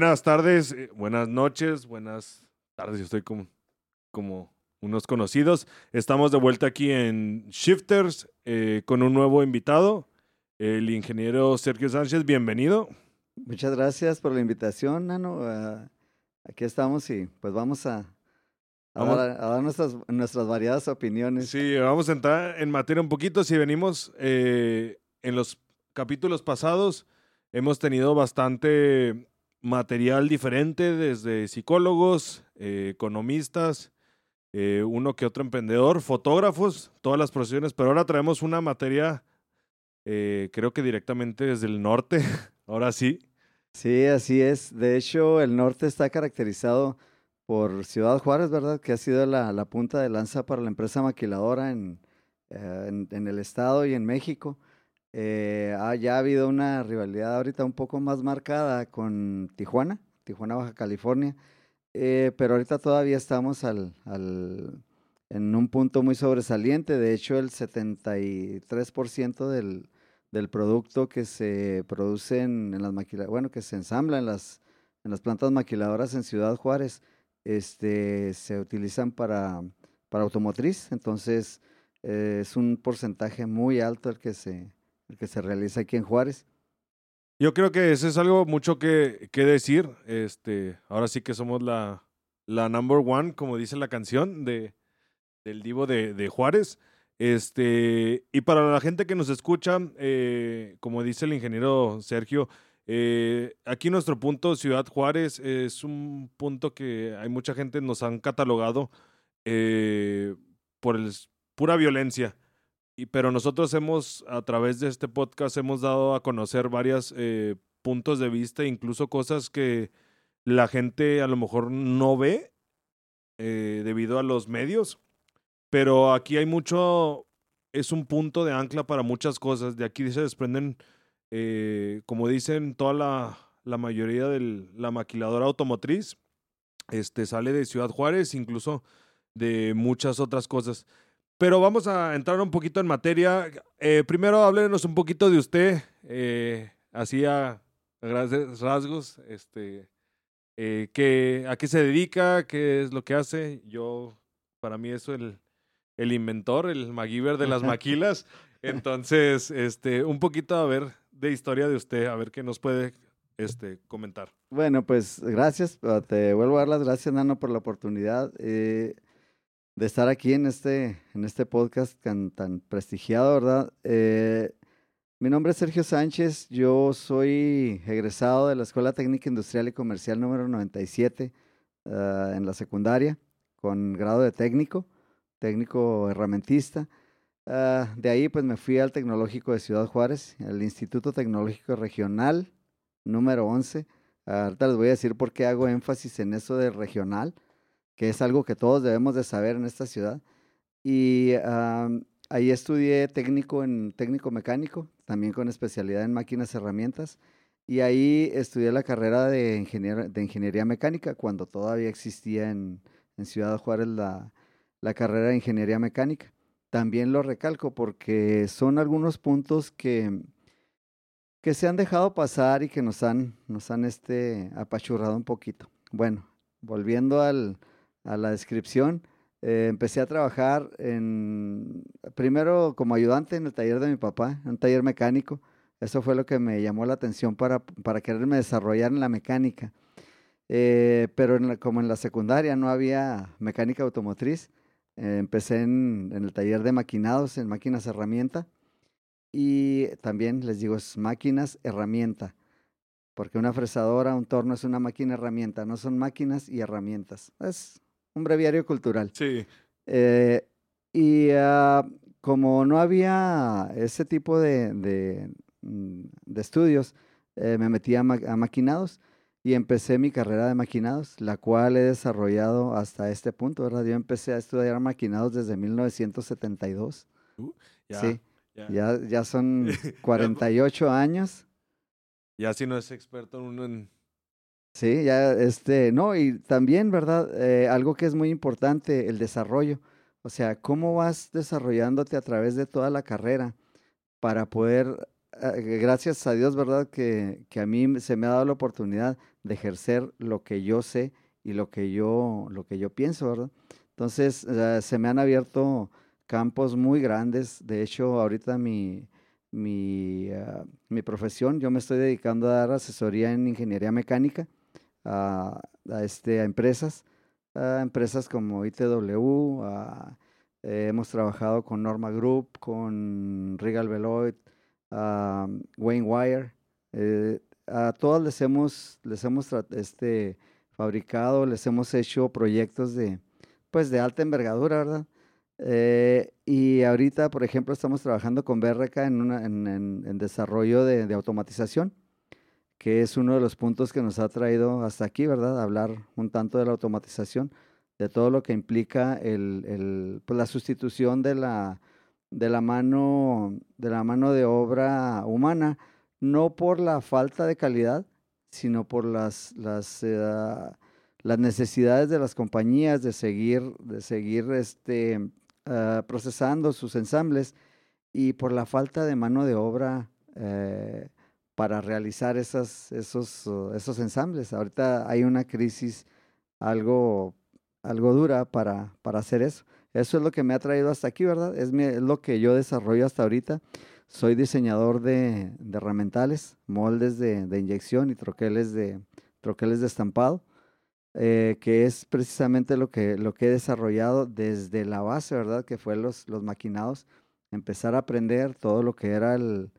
Buenas tardes, eh, buenas noches, buenas tardes. Yo estoy como, como unos conocidos. Estamos de vuelta aquí en Shifters eh, con un nuevo invitado, el ingeniero Sergio Sánchez. Bienvenido. Muchas gracias por la invitación, Nano. Ah, aquí estamos y pues vamos a, a Vamos- dar, a dar nuestras, nuestras variadas opiniones. Sí, vamos a entrar en materia un poquito. Si venimos eh, en los capítulos pasados, hemos tenido bastante material diferente desde psicólogos, eh, economistas, eh, uno que otro emprendedor, fotógrafos, todas las profesiones, pero ahora traemos una materia, eh, creo que directamente desde el norte, ahora sí. Sí, así es. De hecho, el norte está caracterizado por Ciudad Juárez, ¿verdad? Que ha sido la, punta de lanza para la empresa maquiladora en, en el estado y en México. Eh, ha, ya ha habido una rivalidad ahorita un poco más marcada con Tijuana, Tijuana, Baja California, eh, pero ahorita todavía estamos al, al- en un punto muy sobresaliente. De hecho, el 73% del, del producto que se produce en, en las maquila- bueno, que se ensambla en las, en las plantas maquiladoras en Ciudad Juárez, este, se utilizan para, para automotriz. Entonces, eh, es un porcentaje muy alto el que se, el que se realiza aquí en Juárez. Yo creo que eso es algo mucho que, que decir. Este, ahora sí que somos la, la number one, como dice la canción de, del Divo de, de Juárez. Este, y para la gente que nos escucha, eh, como dice el ingeniero Sergio, eh, aquí nuestro punto, Ciudad Juárez, es un punto que hay mucha gente nos han catalogado eh, por el, pura violencia. Y, pero nosotros hemos, a través de este podcast, hemos dado a conocer varios puntos de vista, incluso cosas que la gente a lo mejor no ve eh, debido a los medios. Pero aquí hay mucho, es un punto de ancla para muchas cosas. De aquí se desprenden, eh, como dicen, toda la, la mayoría de la maquiladora automotriz. Este sale de Ciudad Juárez, incluso de muchas otras cosas. Pero vamos a entrar un poquito en materia. Eh, primero, háblenos un poquito de usted, eh, así a grandes rasgos, este, eh, qué- a qué se dedica, qué es lo que hace. Yo, para mí, eso el, el inventor, el MacGyver de las maquilas. Entonces, este, un poquito a ver de historia de usted, a ver qué nos puede este, comentar. Bueno, pues gracias. ah, Te vuelvo a dar las gracias, Nano, por la oportunidad eh, de estar aquí en este, en este podcast tan, tan prestigiado, ¿verdad? Eh, mi nombre es Sergio Sánchez. Yo soy egresado de la Escuela Técnica Industrial y Comercial número 97 ah, en la secundaria, con grado de técnico, técnico herramientista. Ah, de ahí, pues me fui al Tecnológico de Ciudad Juárez, al Instituto Tecnológico Regional número 11. Ahorita les voy a decir por qué hago énfasis en eso de regional, que es algo que todos debemos de saber en esta ciudad. Y am, ahí estudié técnico en técnico mecánico, también con especialidad en máquinas herramientas. Y ahí estudié la carrera de, ingenier- de ingeniería mecánica, cuando todavía existía en, en Ciudad Juárez la, la carrera de ingeniería mecánica. También lo recalco porque son algunos puntos que, que se han dejado pasar y que nos han, nos han este, apachurrado un poquito. Bueno, volviendo al, a la descripción, eh, empecé a trabajar en, primero como ayudante en el taller de mi papá, un taller mecánico. Eso fue lo que me llamó la atención para, para quererme desarrollar en la mecánica. Eh, pero en la- como en la secundaria no había mecánica automotriz, eh, empecé en, en el taller de maquinados, en máquinas herramienta. Y también les digo, es máquinas herramienta. Porque una fresadora, un torno es una máquina herramienta, no son máquinas y herramientas. Es un breviario cultural. Sí. Eh, y ah, como no había ese tipo de, de, mm, de estudios, eh, me metí a, ma- a maquinados y empecé mi carrera de maquinados, la cual he desarrollado hasta este punto, ¿verdad? Yo empecé a estudiar maquinados desde 1972. Ya, sí, ya. ya, ya son 48 años. Ya si no es experto uno en... Sí, ya, este, no, y también, ¿verdad? Eh, algo que es muy importante, el desarrollo. O sea, cómo vas desarrollándote a través de toda la carrera para poder eh, gracias a Dios, ¿verdad? Que, que, a mí se me ha dado la oportunidad de ejercer lo que yo sé y lo que yo, lo que yo pienso, ¿verdad? Entonces, eh, se me han abierto campos muy grandes. De hecho, ahorita mi, mi, ah, mi, profesión, yo me estoy dedicando a dar asesoría en ingeniería mecánica a, este, a empresas, a empresas como ITW, hemos trabajado con Norma Group, con Regal Beloit, Wayne Wire. Eh, a todas les hemos, les hemos este, fabricado, les hemos hecho proyectos de, pues de alta envergadura, ¿verdad? Eh, y ahorita, por ejemplo, estamos trabajando con BRK en, una, en, desarrollo de, automatización, que es uno de los puntos que nos ha traído hasta aquí, ¿verdad? Hablar un tanto de la automatización, de todo lo que implica el, pues la sustitución de la, de, la mano, de la mano de obra humana, no por la falta de calidad, sino por las, las eh, las necesidades de las compañías de seguir, de seguir este, ah, procesando sus ensambles y por la falta de mano de obra eh, para realizar esas, esos, uh, esos ensambles. Ahorita hay una crisis algo, algo dura para, para hacer eso. Eso es lo que me ha traído hasta aquí, ¿verdad? Es, lo que yo desarrollo hasta ahorita. Soy diseñador de, de herramientales, moldes de, inyección y troqueles de, troqueles de estampado. Eh, que es precisamente lo que, lo que he desarrollado desde la base, ¿verdad? Que fue los, los maquinados, empezar a aprender todo lo que era el,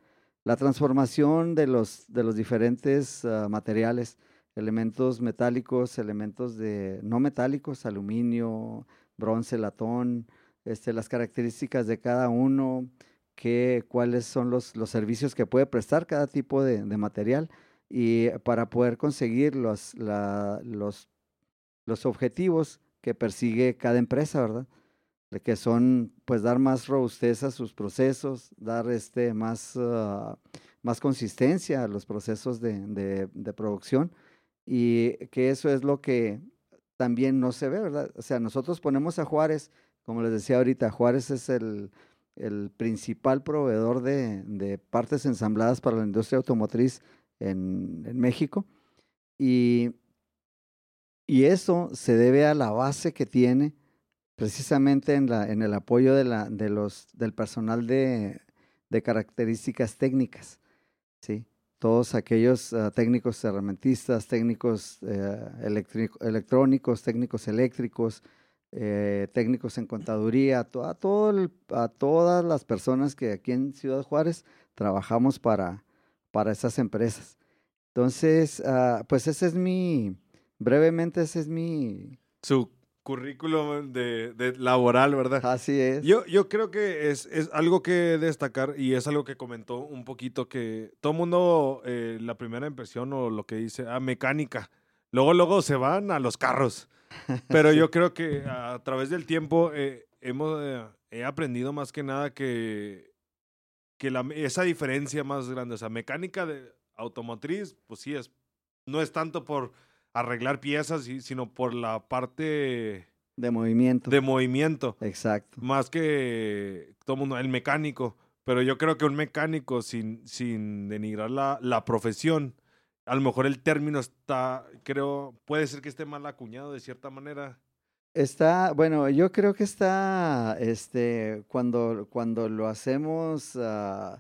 la transformación de los, de los diferentes ah, materiales, elementos metálicos, elementos de no metálicos, aluminio, bronce, latón, este, las características de cada uno, cuáles son los, los servicios que puede prestar cada tipo de, de material y para poder conseguir los, la, los los objetivos que persigue cada empresa, ¿verdad? De que son, pues, dar más robustez a sus procesos, dar este, más, ah, más consistencia a los procesos de, de, producción y que eso es lo que también no se ve, ¿verdad? O sea, nosotros ponemos a Juárez, como les decía ahorita, Juárez es el, el principal proveedor de, de, partes ensambladas para la industria automotriz en, en México. Y y eso se debe a la base que tiene precisamente en, la, en el apoyo de, la, de los, del personal de, características técnicas. ¿sí? Todos aquellos uh, técnicos herramentistas, técnicos uh, electrónicos, técnicos eléctricos, eh, técnicos en contaduría, a, todas las personas que aquí en Ciudad Juárez trabajamos para, para esas empresas. Entonces, uh, pues ese es mi, brevemente ese es mi... currículum de, de, laboral, ¿verdad? Así es. Yo, yo creo que es, es, algo que destacar y es algo que comentó un poquito que todo mundo, eh, la primera impresión o lo que dice, ah, mecánica. Luego, luego se van a los carros. Pero yo creo que a través del tiempo eh, hemos, eh, he aprendido más que nada que, que la, esa diferencia más grande, o sea, mecánica de automotriz, pues sí, es, no es tanto por arreglar piezas, sino por la parte de movimiento. De movimiento. Exacto. Más que todo mundo, el mecánico. Pero yo creo que un mecánico, sin, sin denigrar la, la profesión, a lo mejor el término está, creo, puede ser que esté mal acuñado de cierta manera. Está, bueno, yo creo que está, este, cuando, cuando lo hacemos uh,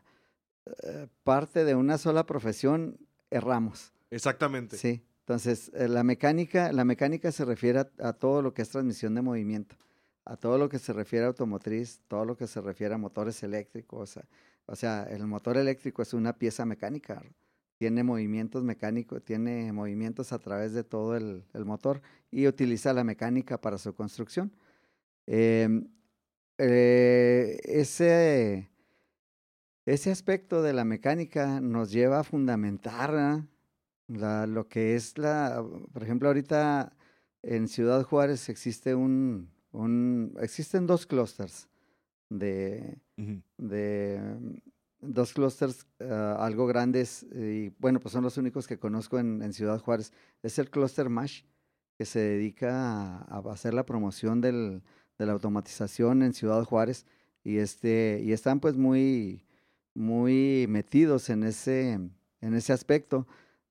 parte de una sola profesión, erramos. Exactamente. Sí. Entonces, eh, la mecánica, la mecánica se refiere a, todo lo que es transmisión de movimiento, a todo lo que se refiere a automotriz, todo lo que se refiere a motores eléctricos. O sea, el motor eléctrico es una pieza mecánica, tiene movimientos mecánicos, tiene movimientos a través de todo el, motor y utiliza la mecánica para su construcción. Em, eh, ese, ese aspecto de la mecánica nos lleva a fundamentar lo que es la, por ejemplo, ahorita en Ciudad Juárez existe un, un existen dos clústeres de, de dos clústeres ah, algo grandes y bueno, pues son los únicos que conozco en, en Ciudad Juárez. Es el clúster MASH, que se dedica a, a hacer la promoción del, de la automatización en Ciudad Juárez y, este, y están pues muy muy metidos en ese, en ese aspecto,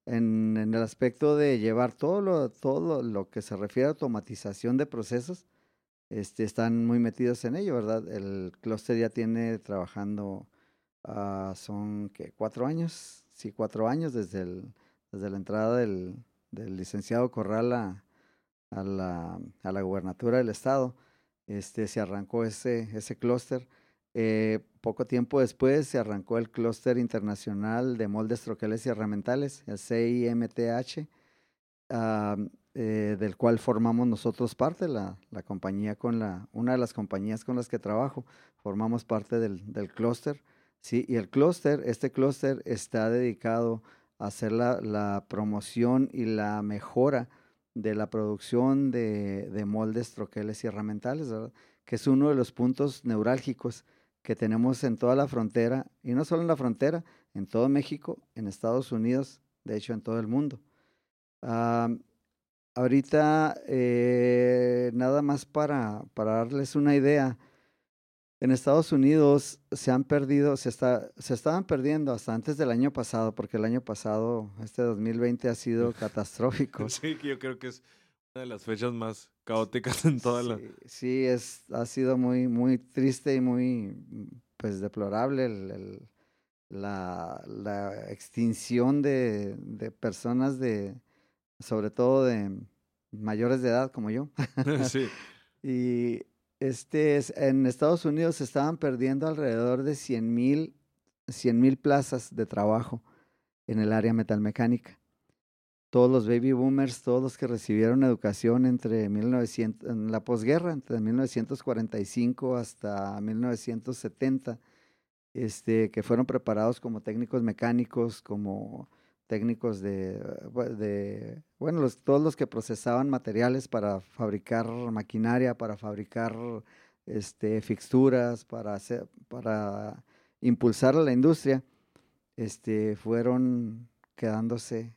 en, el aspecto de llevar todo lo, todo lo que se refiere a automatización de procesos, este, están muy metidos en ello, ¿verdad? El clúster ya tiene trabajando, uh, son que cuatro años, sí, cuatro años desde, el, la entrada del, del licenciado Corral a, a, la, a la gubernatura del estado. Este, se arrancó ese, ese clúster. Eh, poco tiempo después se arrancó el clúster internacional de moldes, troqueles y herramientales, el CIMTH, uh, eh, del cual formamos nosotros parte, la, la, compañía con la, una de las compañías con las que trabajo, formamos parte del, del clúster. Sí, y el clúster, este clúster está dedicado a hacer la, la, promoción y la mejora de la producción de, de moldes, troqueles y herramientales, que es uno de los puntos neurálgicos que tenemos en toda la frontera, y no solo en la frontera, en todo México, en Estados Unidos, de hecho en todo el mundo. Uh, ahorita, eh, nada más para, para darles una idea, en Estados Unidos se han perdido, se, está, se estaban perdiendo hasta antes del año pasado, porque el año pasado, este 2020, ha sido catastrófico. Sí, yo creo que es de las fechas más caóticas en toda sí, la... Sí, es, ha sido muy, muy triste y muy, pues, deplorable el, el, la, la, extinción de, de, personas de, sobre todo de mayores de edad como yo. sí. Y este es, en Estados Unidos se estaban perdiendo alrededor de 100 mil 100 mil plazas de trabajo en el área metalmecánica. Todos los baby boomers, todos los que recibieron educación entre 1900, en la posguerra, entre 1945 hasta 1970, este, que fueron preparados como técnicos mecánicos, como técnicos de, de bueno, los, todos los que procesaban materiales para fabricar maquinaria, para fabricar este, fixturas, para, hacer, para impulsar a la industria, este, fueron quedándose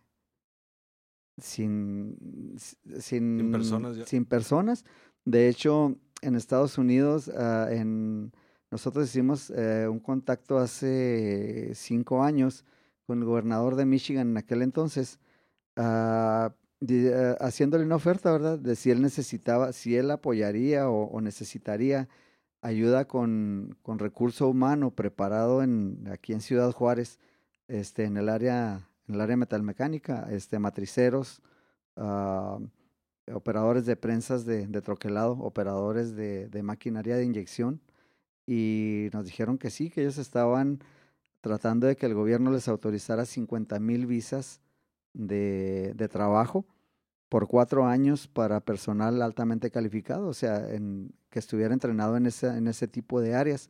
sin, sin, sin personas. Ya. Sin personas. De hecho, en Estados Unidos, uh, en, nosotros hicimos uh, un contacto hace cinco años con el gobernador de Michigan en aquel entonces, uh, de, uh, haciéndole una oferta, ¿verdad? De si él necesitaba, si él apoyaría o, o necesitaría ayuda con, con, recurso humano preparado en, aquí en Ciudad Juárez, este, en el área, en el área metalmecánica, este, matriceros, uh, operadores de prensas de, troquelado, operadores de, maquinaria de inyección, y nos dijeron que sí, que ellos estaban tratando de que el gobierno les autorizara 50 mil visas de, trabajo por cuatro años para personal altamente calificado, o sea, que estuviera entrenado en ese, en ese tipo de áreas.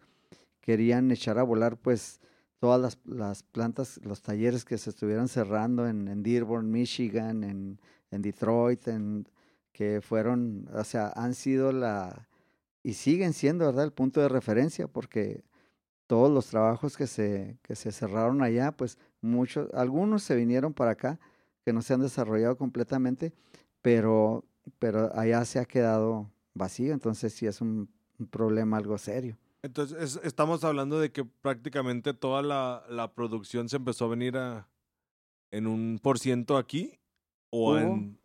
Querían echar a volar pues todas las, las plantas, los talleres que se estuvieran cerrando en, Dearborn, Michigan, en, Detroit, en, que fueron, o sea, han sido la, y siguen siendo, ¿verdad?, el punto de referencia, porque todos los trabajos que se, que se cerraron allá, pues muchos, algunos se vinieron para acá, que no se han desarrollado completamente, pero, pero allá se ha quedado vacío, entonces sí es un problema algo serio. Entonces, es, estamos hablando de que prácticamente toda la, la, producción se empezó a venir a, en un por ciento aquí o hubo, en...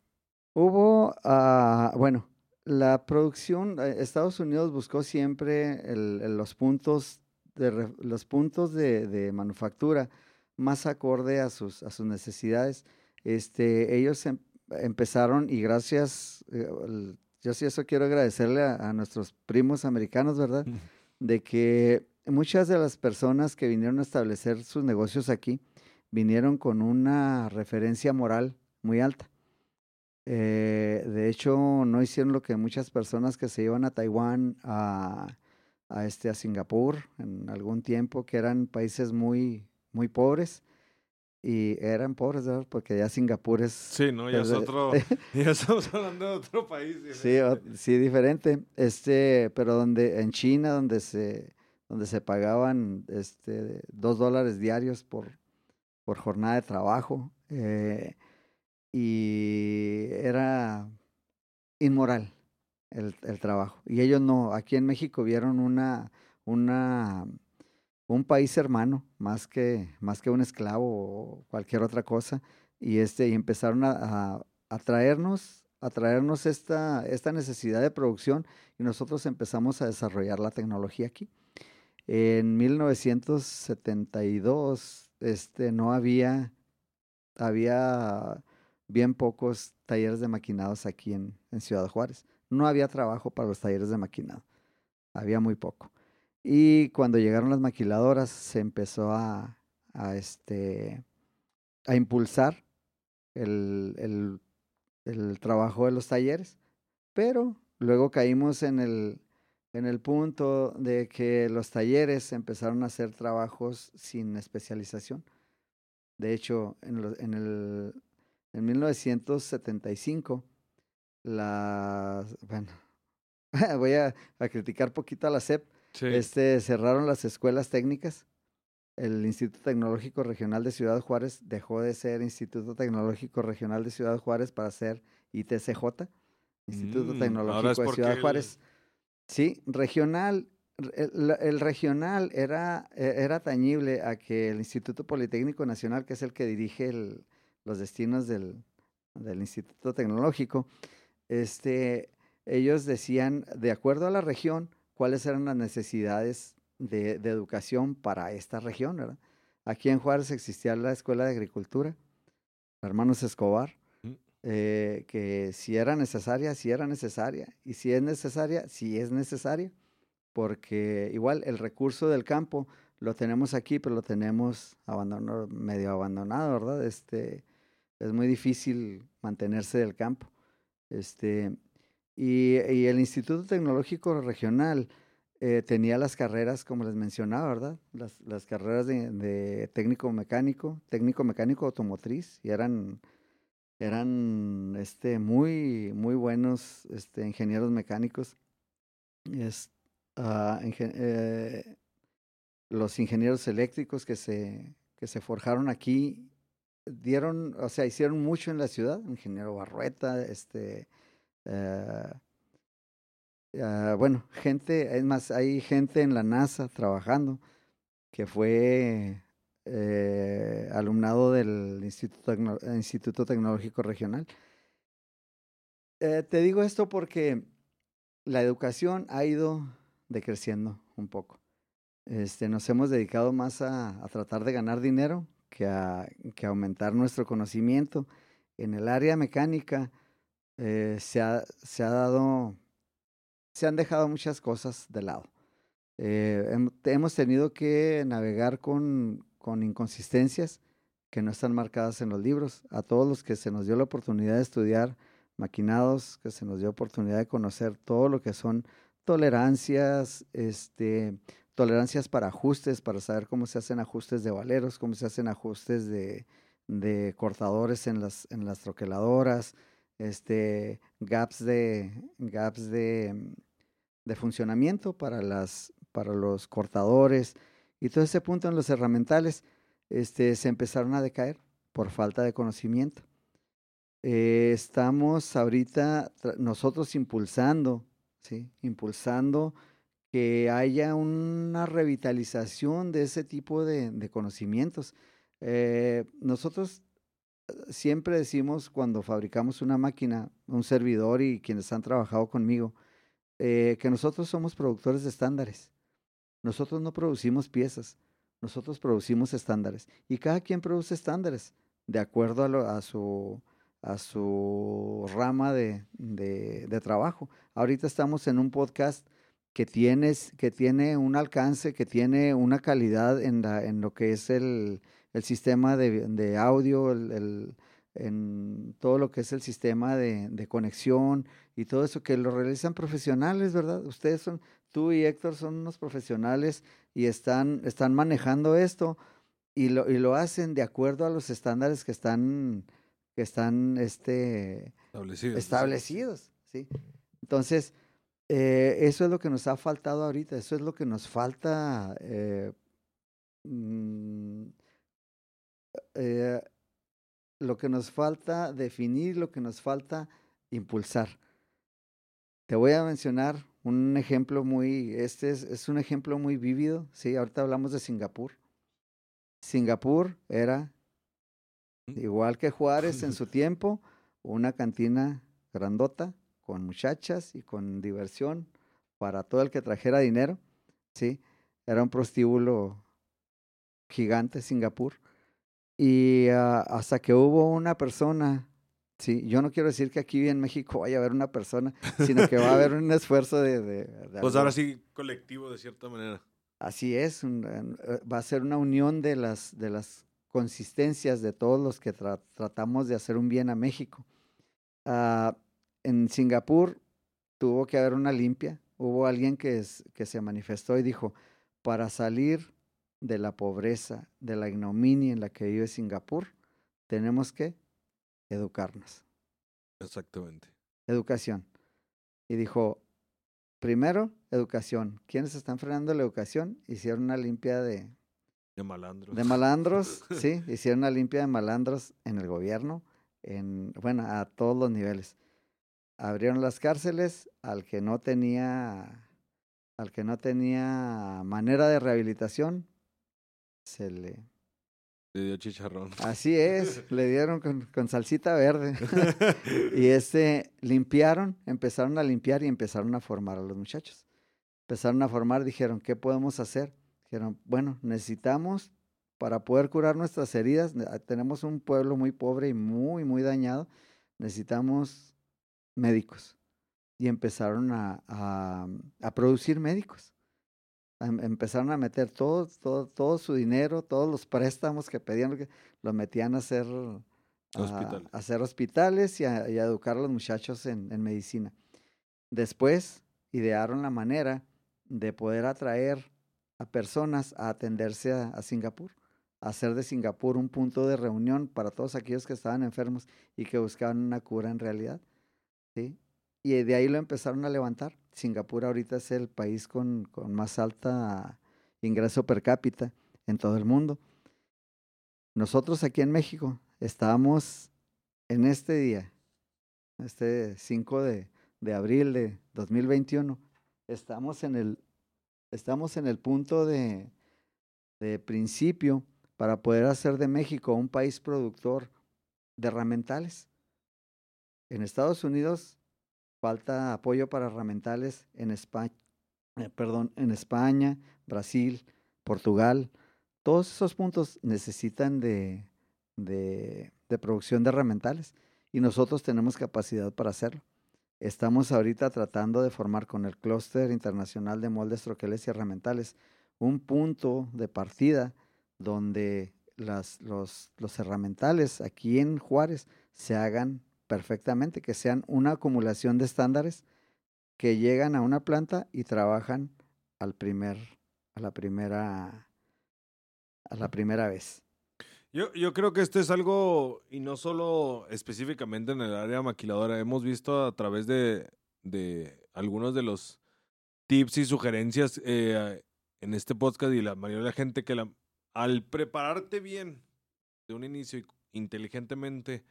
Hubo, uh, bueno, la producción, eh, Estados Unidos buscó siempre el, el, los puntos de, los puntos de, de, manufactura más acorde a sus, a sus necesidades. Este, ellos em, empezaron y gracias, eh, yo sí eso quiero agradecerle a, a, nuestros primos americanos, ¿verdad? De que muchas de las personas que vinieron a establecer sus negocios aquí vinieron con una referencia moral muy alta. Eh, de hecho, no hicieron lo que muchas personas que se iban a Taiwán, a, a, este, a Singapur en algún tiempo, que eran países muy, muy pobres. Y eran pobres, ¿verdad? Porque ya Singapur es... Sí, ¿no? Ya es otro... ya estamos hablando de otro país. Sí, sí, diferente. Este, pero donde, en China, donde se, donde se pagaban este, dos dólares diarios por, por jornada de trabajo. Eh, y era inmoral el, el, trabajo. Y ellos no, aquí en México vieron una, una, un país hermano, más que, más que un esclavo o cualquier otra cosa, y, este, y empezaron a, a, a traernos esta, esta necesidad de producción y nosotros empezamos a desarrollar la tecnología aquí. En 1972 este, no había, había bien pocos talleres de maquinados aquí en, en Ciudad Juárez. No había trabajo para los talleres de maquinado, había muy poco. Y cuando llegaron las maquiladoras se empezó a, este, a impulsar el, el, el, trabajo de los talleres, pero luego caímos en el, en el punto de que los talleres empezaron a hacer trabajos sin especialización. De hecho, en, lo, en, el, en 1975, la, bueno, voy a, a criticar poquito a la SEP, Sí. Este, cerraron las escuelas técnicas. El Instituto Tecnológico Regional de Ciudad Juárez dejó de ser Instituto Tecnológico Regional de Ciudad Juárez para ser ITCJ, Instituto mm, Tecnológico de Ciudad Juárez. Sí, regional. El, el, regional era, e, era tañible a que el Instituto Politécnico Nacional, que es el que dirige el, los destinos del, del Instituto Tecnológico, este, ellos decían, de acuerdo a la región, cuáles eran las necesidades de, educación para esta región. ¿verdad? Aquí en Juárez existía la Escuela de Agricultura, hermanos Escobar, mm. eh, que si era necesaria, si era necesaria, y si es necesaria, si es necesaria, porque igual el recurso del campo lo tenemos aquí, pero lo tenemos abandonado, medio abandonado, ¿verdad? Este, es muy difícil mantenerse del campo. Este, y, el Instituto Tecnológico Regional eh, tenía las carreras, como les mencionaba, ¿verdad? Las, carreras de, técnico mecánico, técnico mecánico automotriz, y eran, eran este, muy, muy buenos este, ingenieros mecánicos. Uh, eh, los ingenieros eléctricos que se, que se forjaron aquí dieron, o sea, hicieron mucho en la ciudad, ingeniero Barrueta, este, Uh, uh, bueno, gente, es más, hay gente en la NASA trabajando que fue eh, alumnado del Instituto, Instituto Tecnológico Regional. Eh, te digo esto porque la educación ha ido decreciendo un poco. Este, nos hemos dedicado más a, a tratar de ganar dinero que a, que aumentar nuestro conocimiento. En el área mecánica, eh, se, ha, se ha dado, se han dejado muchas cosas de lado. Eh, hemos tenido que navegar con, con inconsistencias que no están marcadas en los libros. A todos los que se nos dio la oportunidad de estudiar maquinados, que se nos dio oportunidad de conocer todo lo que son tolerancias, este, tolerancias para ajustes, para saber cómo se hacen ajustes de valeros, cómo se hacen ajustes de, de cortadores en las, en las troqueladoras, este, gaps de, gaps de, de funcionamiento para, las, para los cortadores y todo ese punto en los herramientales este, se empezaron a decaer por falta de conocimiento. Eh, estamos ahorita nosotros impulsando, ¿sí? impulsando que haya una revitalización de ese tipo de, de conocimientos. Eh, nosotros siempre decimos cuando fabricamos una máquina, un servidor y quienes han trabajado conmigo, eh, que nosotros somos productores de estándares. Nosotros no producimos piezas, nosotros producimos estándares. Y cada quien produce estándares de acuerdo a, su, a su rama de, de, de, trabajo. Ahorita estamos en un podcast que, tienes, que tiene un alcance, que tiene una calidad en, la, en lo que es el, el sistema de, de audio, el, el, en todo lo que es el sistema de, de, conexión y todo eso que lo realizan profesionales, ¿verdad? Ustedes son, tú y Héctor son unos profesionales y están, están manejando esto y lo, y lo hacen de acuerdo a los estándares que están, que están este, establecidos. establecidos ¿sí? Entonces, eh, eso es lo que nos ha faltado ahorita, eso es lo que nos falta. Eh, mmm, eh, lo que nos falta definir, lo que nos falta impulsar. Te voy a mencionar un ejemplo muy, este es, es, un ejemplo muy vívido, sí, ahorita hablamos de Singapur. Singapur era, Mm. igual que Juárez en su tiempo, una cantina grandota con muchachas y con diversión para todo el que trajera dinero, sí, era un prostíbulo gigante Singapur. Y uh, hasta que hubo una persona Sí, yo no quiero decir que aquí en México vaya a haber una persona, sino que va a haber un esfuerzo de... de, de pues ahora sí, colectivo de cierta manera. Así es, un, uh, va a ser una unión de las, de las consistencias de todos los que tra tratamos de hacer un bien a México. Uh, en Singapur tuvo que haber una limpia, hubo alguien que, es, que se manifestó y dijo, para salir de la pobreza, de la ignominia en la que vive Singapur, tenemos que educarnos. Exactamente. Educación. Y dijo, primero, educación. ¿Quiénes están frenando la educación? Hicieron una limpia de... De malandros. De malandros, sí. Hicieron una limpia de malandros en el gobierno, en, bueno, a todos los niveles. Abrieron las cárceles al que no tenía, al que no tenía manera de rehabilitación, se le le dio chicharrón. Así es, le dieron con, con salsita verde. y este, limpiaron, empezaron a limpiar y empezaron a formar a los muchachos. Empezaron a formar, dijeron, ¿qué podemos hacer? Dijeron, bueno, necesitamos, para poder curar nuestras heridas, tenemos un pueblo muy pobre y muy, muy dañado, necesitamos médicos. Y empezaron a, a, a producir médicos empezaron a meter todo, todo, todo su dinero, todos los préstamos que pedían, lo metían a hacer, Hospital. a, a hacer hospitales y a, y a, educar a los muchachos en, en, medicina. Después idearon la manera de poder atraer a personas a atenderse a, a Singapur, a hacer de Singapur un punto de reunión para todos aquellos que estaban enfermos y que buscaban una cura en realidad. ¿sí? Y de ahí lo empezaron a levantar. Singapur ahorita es el país con, con, más alta ingreso per cápita en todo el mundo. Nosotros aquí en México estábamos en este día, este 5 de, de abril de 2021, estamos en el, estamos en el punto de, de principio para poder hacer de México un país productor de herramientales. En Estados Unidos falta apoyo para herramientales en España, eh, perdón, en España, Brasil, Portugal. Todos esos puntos necesitan de, de, de, producción de herramientales y nosotros tenemos capacidad para hacerlo. Estamos ahorita tratando de formar con el Clúster Internacional de Moldes, Troqueles y Herramientales un punto de partida donde las, los, los herramientales aquí en Juárez se hagan perfectamente, que sean una acumulación de estándares que llegan a una planta y trabajan al primer, a la primera, a la primera vez. Yo, yo creo que esto es algo, y no solo específicamente en el área maquiladora, hemos visto a través de, de algunos de los tips y sugerencias eh, en este podcast y la mayoría de la gente que la, al prepararte bien de un inicio inteligentemente,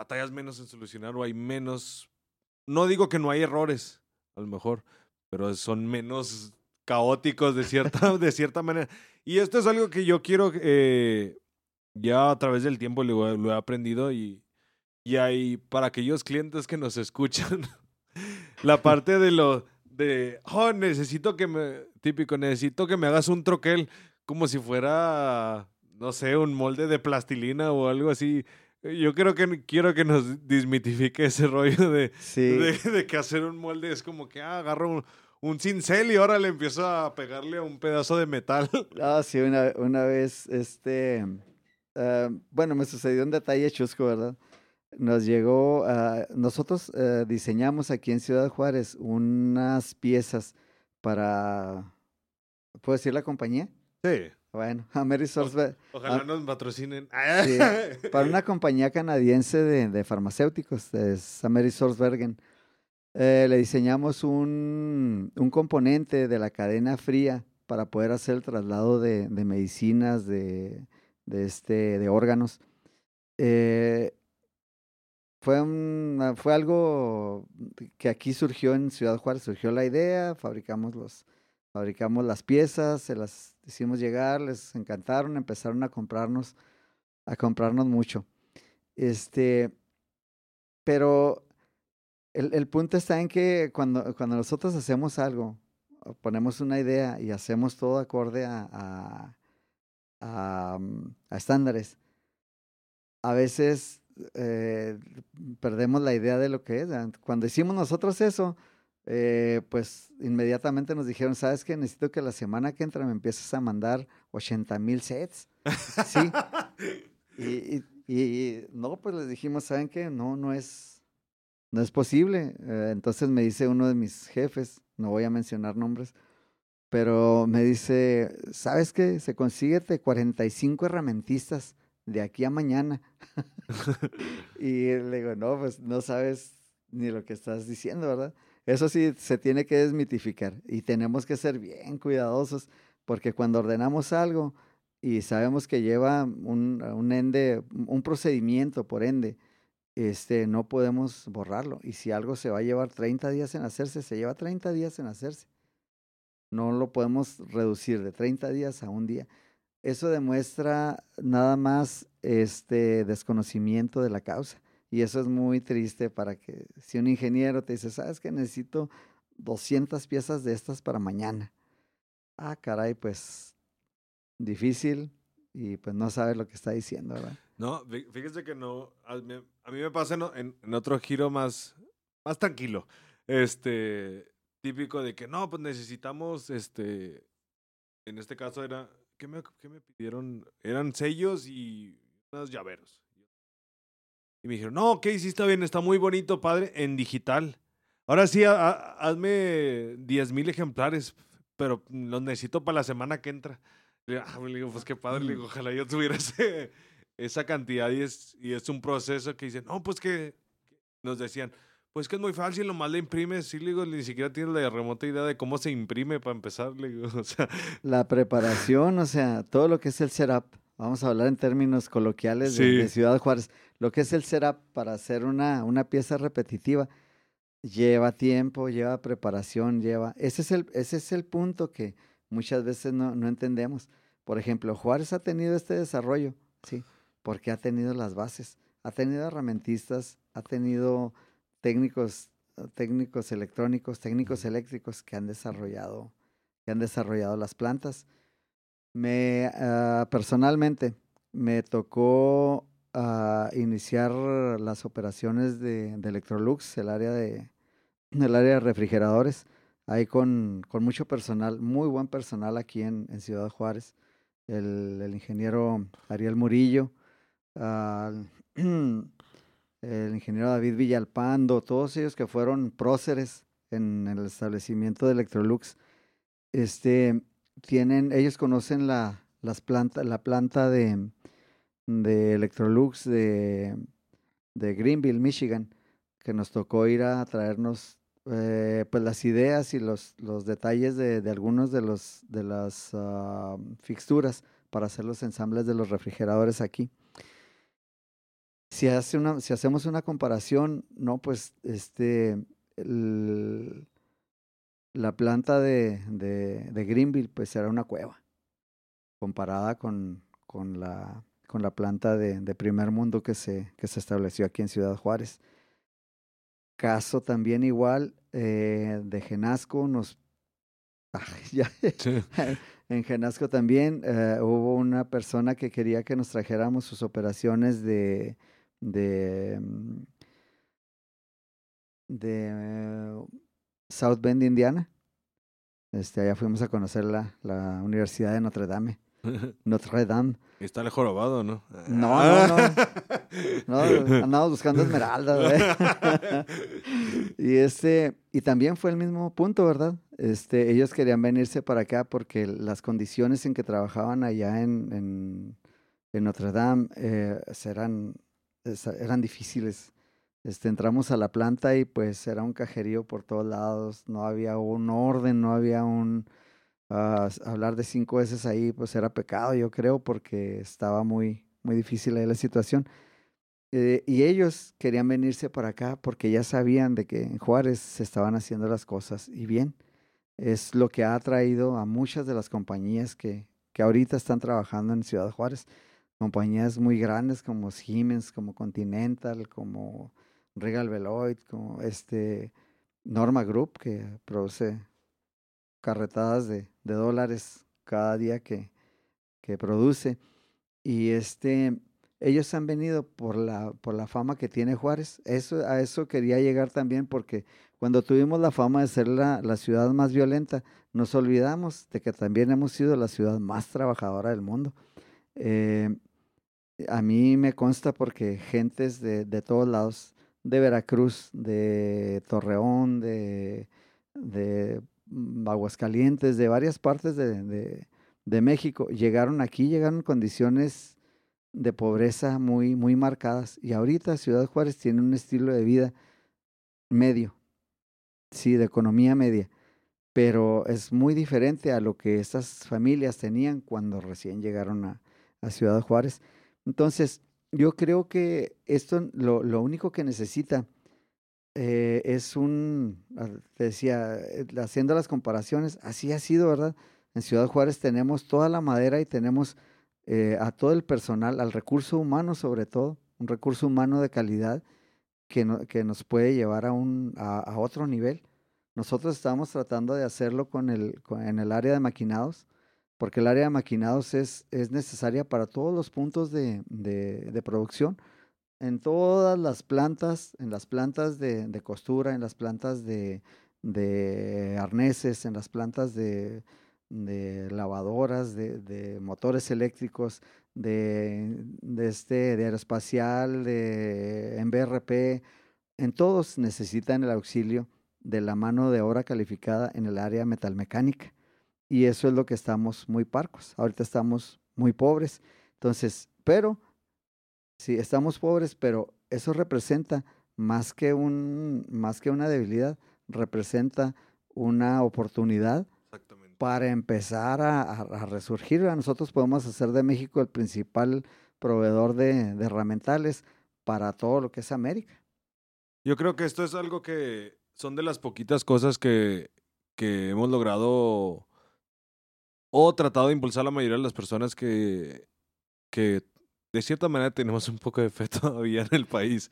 batallas menos en solucionar o hay menos, no digo que no hay errores, a lo mejor, pero son menos caóticos de cierta, de cierta manera. Y esto es algo que yo quiero, eh, ya a través del tiempo lo, he aprendido y, y hay para aquellos clientes que nos escuchan, la parte de lo de, oh, necesito que me, típico, necesito que me hagas un troquel como si fuera, no sé, un molde de plastilina o algo así. Yo creo que quiero que nos desmitifique ese rollo de, sí. de, de, que hacer un molde es como que ah, agarro un, un, cincel y ahora le empiezo a pegarle a un pedazo de metal. Ah, sí, una, una vez, este, uh, bueno, me sucedió un detalle chusco, ¿verdad? Nos llegó, uh, nosotros uh, diseñamos aquí en Ciudad Juárez unas piezas para, ¿puedo decir la compañía? Sí. Bueno, Amerisource. Ojalá nos patrocinen. Sí, para una compañía canadiense de, de farmacéuticos, es Amerisource Bergen. Eh, le diseñamos un, un, componente de la cadena fría para poder hacer el traslado de, de medicinas, de, de, este, de órganos. Eh, fue, un, fue algo que aquí surgió en Ciudad Juárez, surgió la idea, fabricamos, los, fabricamos las piezas, se las hicimos llegar, les encantaron, empezaron a comprarnos, a comprarnos mucho. Este, pero el, el punto está en que cuando, cuando nosotros hacemos algo, ponemos una idea y hacemos todo acorde a, a, a, mm, estándares, a veces eh, perdemos la idea de lo que es. Cuando hicimos nosotros eso, eh, pues inmediatamente nos dijeron, ¿sabes qué? Necesito que la semana que entra me empieces a mandar 80 mil sets. Sí. y, y, no, pues les dijimos, ¿saben qué? No, no es, no es posible. Eh, entonces me dice uno de mis jefes, no voy a mencionar nombres, pero me dice, ¿sabes qué? Se consigue 45 herramentistas de aquí a mañana. y le digo, no, pues no sabes ni lo que estás diciendo, ¿verdad? Eso sí, se tiene que desmitificar y tenemos que ser bien cuidadosos porque cuando ordenamos algo y sabemos que lleva un, un ende, un procedimiento por ende, este, no podemos borrarlo. Y si algo se va a llevar 30 días en hacerse, se lleva 30 días en hacerse. No lo podemos reducir de 30 días a un día. Eso demuestra nada más este desconocimiento de la causa. Y eso es muy triste para que si un ingeniero te dice, sabes que necesito 200 piezas de estas para mañana. Ah, caray, pues difícil y pues no sabe lo que está diciendo, ¿verdad? No, fíjese que no, a mí, me pasa en, en, otro giro más, más tranquilo. Este, típico de que no, pues necesitamos, este, en este caso era ¿qué me, me pidieron? Eran sellos y unos llaveros. Y me dijeron, no, ok, sí está bien, está muy bonito, padre, en digital. Ahora sí, hazme 10 mil ejemplares, pero los necesito para la semana que entra. Le digo, ah, le digo pues qué padre, le digo, ojalá yo tuviera esa cantidad y es, y es un proceso que dicen, no, pues que nos decían, pues que es muy fácil, nomás le imprimes. Sí, le digo, ni siquiera tienes la remota idea de cómo se imprime para empezar. Le digo, o sea. La preparación, o sea, todo lo que es el setup. Vamos a hablar en términos coloquiales de, Ciudad Juárez. Lo que es el setup para hacer una, una pieza repetitiva lleva tiempo, lleva preparación, lleva. Ese es el, ese es el punto que muchas veces no, no entendemos. Por ejemplo, Juárez ha tenido este desarrollo, sí, porque ha tenido las bases, ha tenido herramientistas, ha tenido técnicos, técnicos electrónicos, técnicos eléctricos que han desarrollado, que han desarrollado las plantas. Me ah, personalmente me tocó ah, iniciar las operaciones de, Electrolux, el área de el área de refrigeradores, ahí con, con mucho personal, muy buen personal aquí en, en Ciudad Juárez. El, ingeniero Ariel Murillo, el ingeniero David Villalpando, todos ellos que fueron próceres en el establecimiento de Electrolux, este, tienen, ellos conocen la, las plantas, la planta de, de Electrolux de, de Greenville, Michigan, que nos tocó ir a traernos eh, pues las ideas y los, los detalles de, de algunos de los de las uh, fixturas para hacer los ensambles de los refrigeradores aquí. Si, hace una, si hacemos una comparación, no, pues este, la planta de, de, de, Greenville pues era una cueva comparada con, con, la, con la planta de, de, primer mundo que se, que se estableció aquí en Ciudad Juárez. Caso también igual eh, de Genasco, nos... ya, en Genasco también eh, hubo una persona que quería que nos trajéramos sus operaciones de de, mm, de South Bend, Indiana. Este, allá fuimos a conocer la, la Universidad de Notre Dame. Notre Dame. Está el jorobado, ¿no? No, no, no. no andamos buscando esmeraldas. y este, y también fue el mismo punto, ¿verdad? Este, ellos querían venirse para acá porque las condiciones en que trabajaban allá en, en, en Notre Dame eh, eran eran difíciles. Este, entramos a la planta y pues era un cajerío por todos lados, no había un orden, no había un... Ah, hablar de cinco veces ahí pues era pecado, yo creo, porque estaba muy, muy difícil ahí la situación. Eh, y ellos querían venirse para acá porque ya sabían de que en Juárez se estaban haciendo las cosas y bien. Es lo que ha atraído a muchas de las compañías que, que ahorita están trabajando en Ciudad Juárez. Compañías muy grandes como Siemens, como Continental, como Regal Beloit, como este Norma Group, que produce carretadas de, de dólares cada día que, que produce. Y este, ellos han venido por la, por la fama que tiene Juárez. Eso, a eso quería llegar también porque cuando tuvimos la fama de ser la, la, ciudad más violenta, nos olvidamos de que también hemos sido la ciudad más trabajadora del mundo. Eh, a mí me consta porque gentes de, de, todos lados, de Veracruz, de Torreón, de, de Aguascalientes, de varias partes de, de, de México, llegaron aquí, llegaron condiciones de pobreza muy, muy marcadas. Y ahorita Ciudad Juárez tiene un estilo de vida medio, sí, de economía media, pero es muy diferente a lo que estas familias tenían cuando recién llegaron a, a Ciudad Juárez. Entonces, yo creo que esto lo, lo único que necesita eh, es un, te decía, eh, haciendo las comparaciones, así ha sido, ¿verdad? En Ciudad Juárez tenemos toda la madera y tenemos eh, a todo el personal, al recurso humano sobre todo, un recurso humano de calidad que, no, que nos puede llevar a, un, a, otro nivel. Nosotros estamos tratando de hacerlo con el, con, en el área de maquinados, porque el área de maquinados es, es necesaria para todos los puntos de, de producción, en todas las plantas, en las plantas de, costura, en las plantas de, de arneses, en las plantas de, de lavadoras, de, motores eléctricos, de, este, de aeroespacial, de en BRP, en todos necesitan el auxilio de la mano de obra calificada en el área metalmecánica. Y eso es lo que estamos muy parcos. Ahorita estamos muy pobres. Entonces, pero, sí, estamos pobres, pero eso representa más que, un, más que una debilidad, representa una oportunidad para empezar a, a, resurgir. Nosotros podemos hacer de México el principal proveedor de, de herramientales para todo lo que es América. Yo creo que esto es algo que son de las poquitas cosas que, que hemos logrado o tratado de impulsar a la mayoría de las personas que, que de cierta manera tenemos un poco de fe todavía en el país.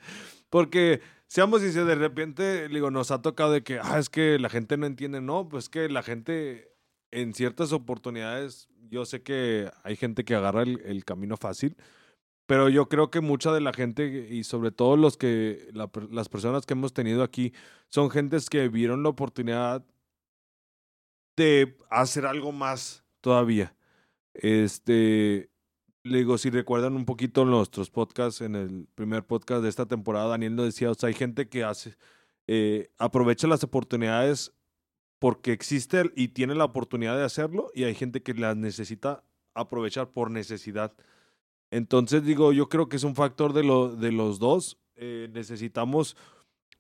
Porque, seamos sinceros, de repente, digo, nos ha tocado de que, ah, es que la gente no entiende, no, pues que la gente en ciertas oportunidades, yo sé que hay gente que agarra el, camino fácil, pero yo creo que mucha de la gente y sobre todo los que la, las personas que hemos tenido aquí son gentes que vieron la oportunidad de hacer algo más todavía. Este, le digo, si recuerdan un poquito nuestros podcasts, en el primer podcast de esta temporada, Daniel nos decía, o sea, hay gente que hace, eh, aprovecha las oportunidades porque existe y tiene la oportunidad de hacerlo y hay gente que las necesita aprovechar por necesidad. Entonces digo, yo creo que es un factor de, lo, de los dos. Eh, necesitamos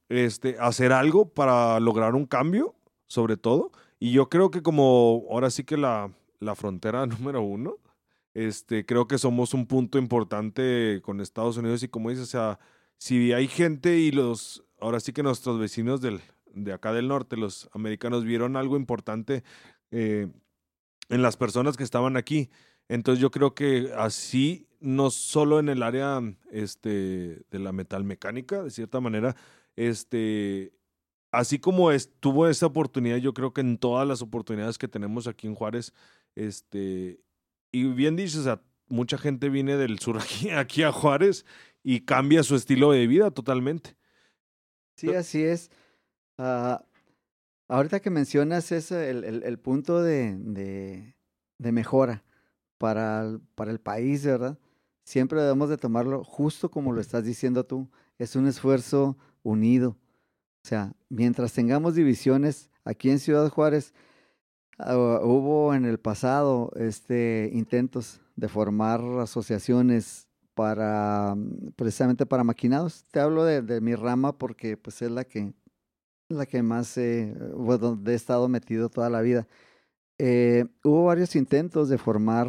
este, hacer algo para lograr un cambio, sobre todo. Y yo creo que como ahora sí que la, la frontera número uno, este, creo que somos un punto importante con Estados Unidos y como dices, o sea, si hay gente y los, ahora sí que nuestros vecinos de acá del norte, los americanos vieron algo importante eh, en las personas que estaban aquí. Entonces yo creo que así, no solo en el área este, de la metalmecánica, de cierta manera, este, así como tuvo esa oportunidad, yo creo que en todas las oportunidades que tenemos aquí en Juárez, este, y bien dices, mucha gente viene del sur aquí, a Juárez y cambia su estilo de vida totalmente. Sí, así es. Uh, ahorita que mencionas ese, el, punto de, mejora para el, para el país, ¿verdad? Siempre debemos de tomarlo justo como lo estás diciendo tú. Es un esfuerzo unido. O sea, mientras tengamos divisiones aquí en Ciudad Juárez, uh, hubo en el pasado este, intentos de formar asociaciones para precisamente para maquinados. Te hablo de, mi rama porque pues es la que la que más eh, bueno, he estado metido toda la vida. Eh, hubo varios intentos de formar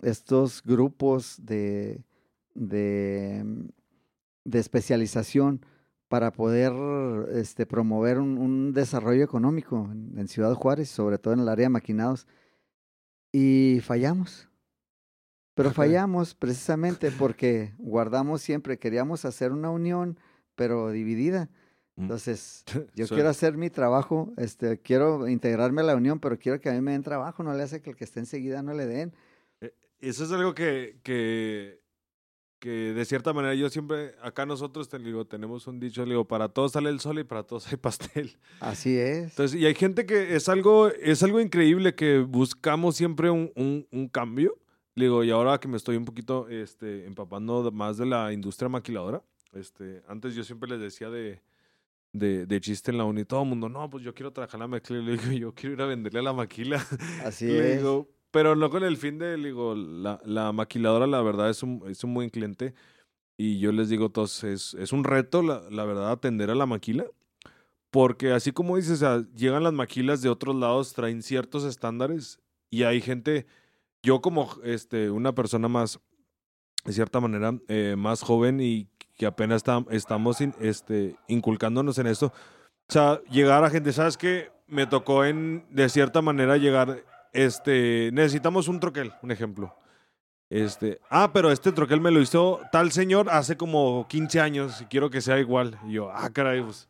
estos grupos de, de, de especialización para poder este, promover un, un desarrollo económico en, en Ciudad Juárez, sobre todo en el área de maquinados. Y fallamos. Pero fallamos precisamente porque guardamos siempre, queríamos hacer una unión, pero dividida. Mm. Entonces, yo quiero hacer mi trabajo, este, quiero integrarme a la unión, pero quiero que a mí me den trabajo, no le hace que el que esté enseguida no le den. Eso es algo que, que, que de cierta manera yo siempre, acá nosotros te digo, tenemos un dicho, digo, para todos sale el sol y para todos hay pastel. Así es. Entonces, y hay gente que es algo, es algo increíble que buscamos siempre un, un, un cambio. Le digo, y ahora que me estoy un poquito este, empapando más de la industria maquiladora, este, antes yo siempre les decía de, de, de chiste en la uni, todo el mundo, no, pues yo quiero trabajar en la maquila. Le digo, yo quiero ir a venderle a la maquila. Así Le es. digo, pero no con el fin de, digo, la, la maquiladora, la verdad, es un, es un buen cliente. Y yo les digo todos, es, es un reto, la, la verdad, atender a la maquila. Porque así como dices, llegan las maquilas de otros lados, traen ciertos estándares y hay gente, yo como este, una persona más, de cierta manera, eh, más joven y que apenas está- estamos este, inculcándonos en esto, o sea, llegar a gente, ¿sabes qué? Me tocó en, de cierta manera, llegar, este, necesitamos un troquel, un ejemplo. Este, ah, pero este troquel me lo hizo tal señor hace como 15 años y quiero que sea igual. Y yo, ah, caray, pues.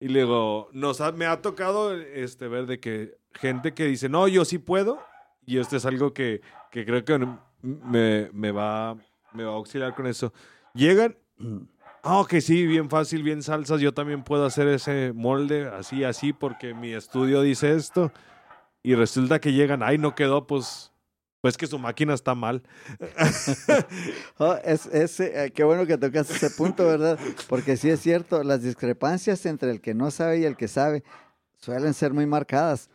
Y le digo, nos ha- me ha tocado este, ver de que gente que dice, no, yo sí puedo. Y esto es algo que, que creo que me, me va, me va a auxiliar con eso. Llegan Ah, ok, sí, bien fácil, bien salsas. Yo también puedo hacer ese molde así, así, porque mi estudio dice esto. Y resulta que llegan, ay, no quedó, pues, pues que su máquina está mal. Oh, es, eh, qué bueno que tocas ese punto, ¿verdad? Porque sí es cierto, las discrepancias entre el que no sabe y el que sabe suelen ser muy marcadas.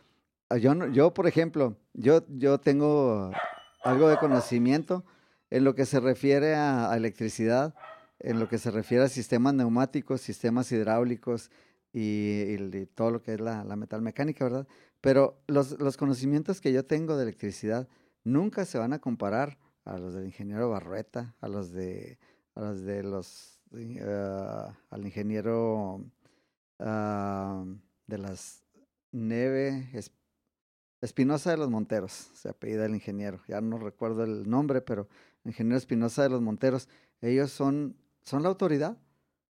Ah, Yo, yo por ejemplo, yo, yo tengo algo de conocimiento en lo que se refiere a, electricidad, en lo que se refiere a sistemas neumáticos, sistemas hidráulicos y todo lo que es la, la metalmecánica, ¿verdad? Pero los, los conocimientos que yo tengo de electricidad nunca se van a comparar a los del ingeniero Barrueta, a los de, a los de los, eh, al ingeniero ah, de las Neve Es- Espinosa de los Monteros, se apellida el ingeniero, ya no recuerdo el nombre, pero el ingeniero Espinosa de los Monteros, ellos son, son la autoridad,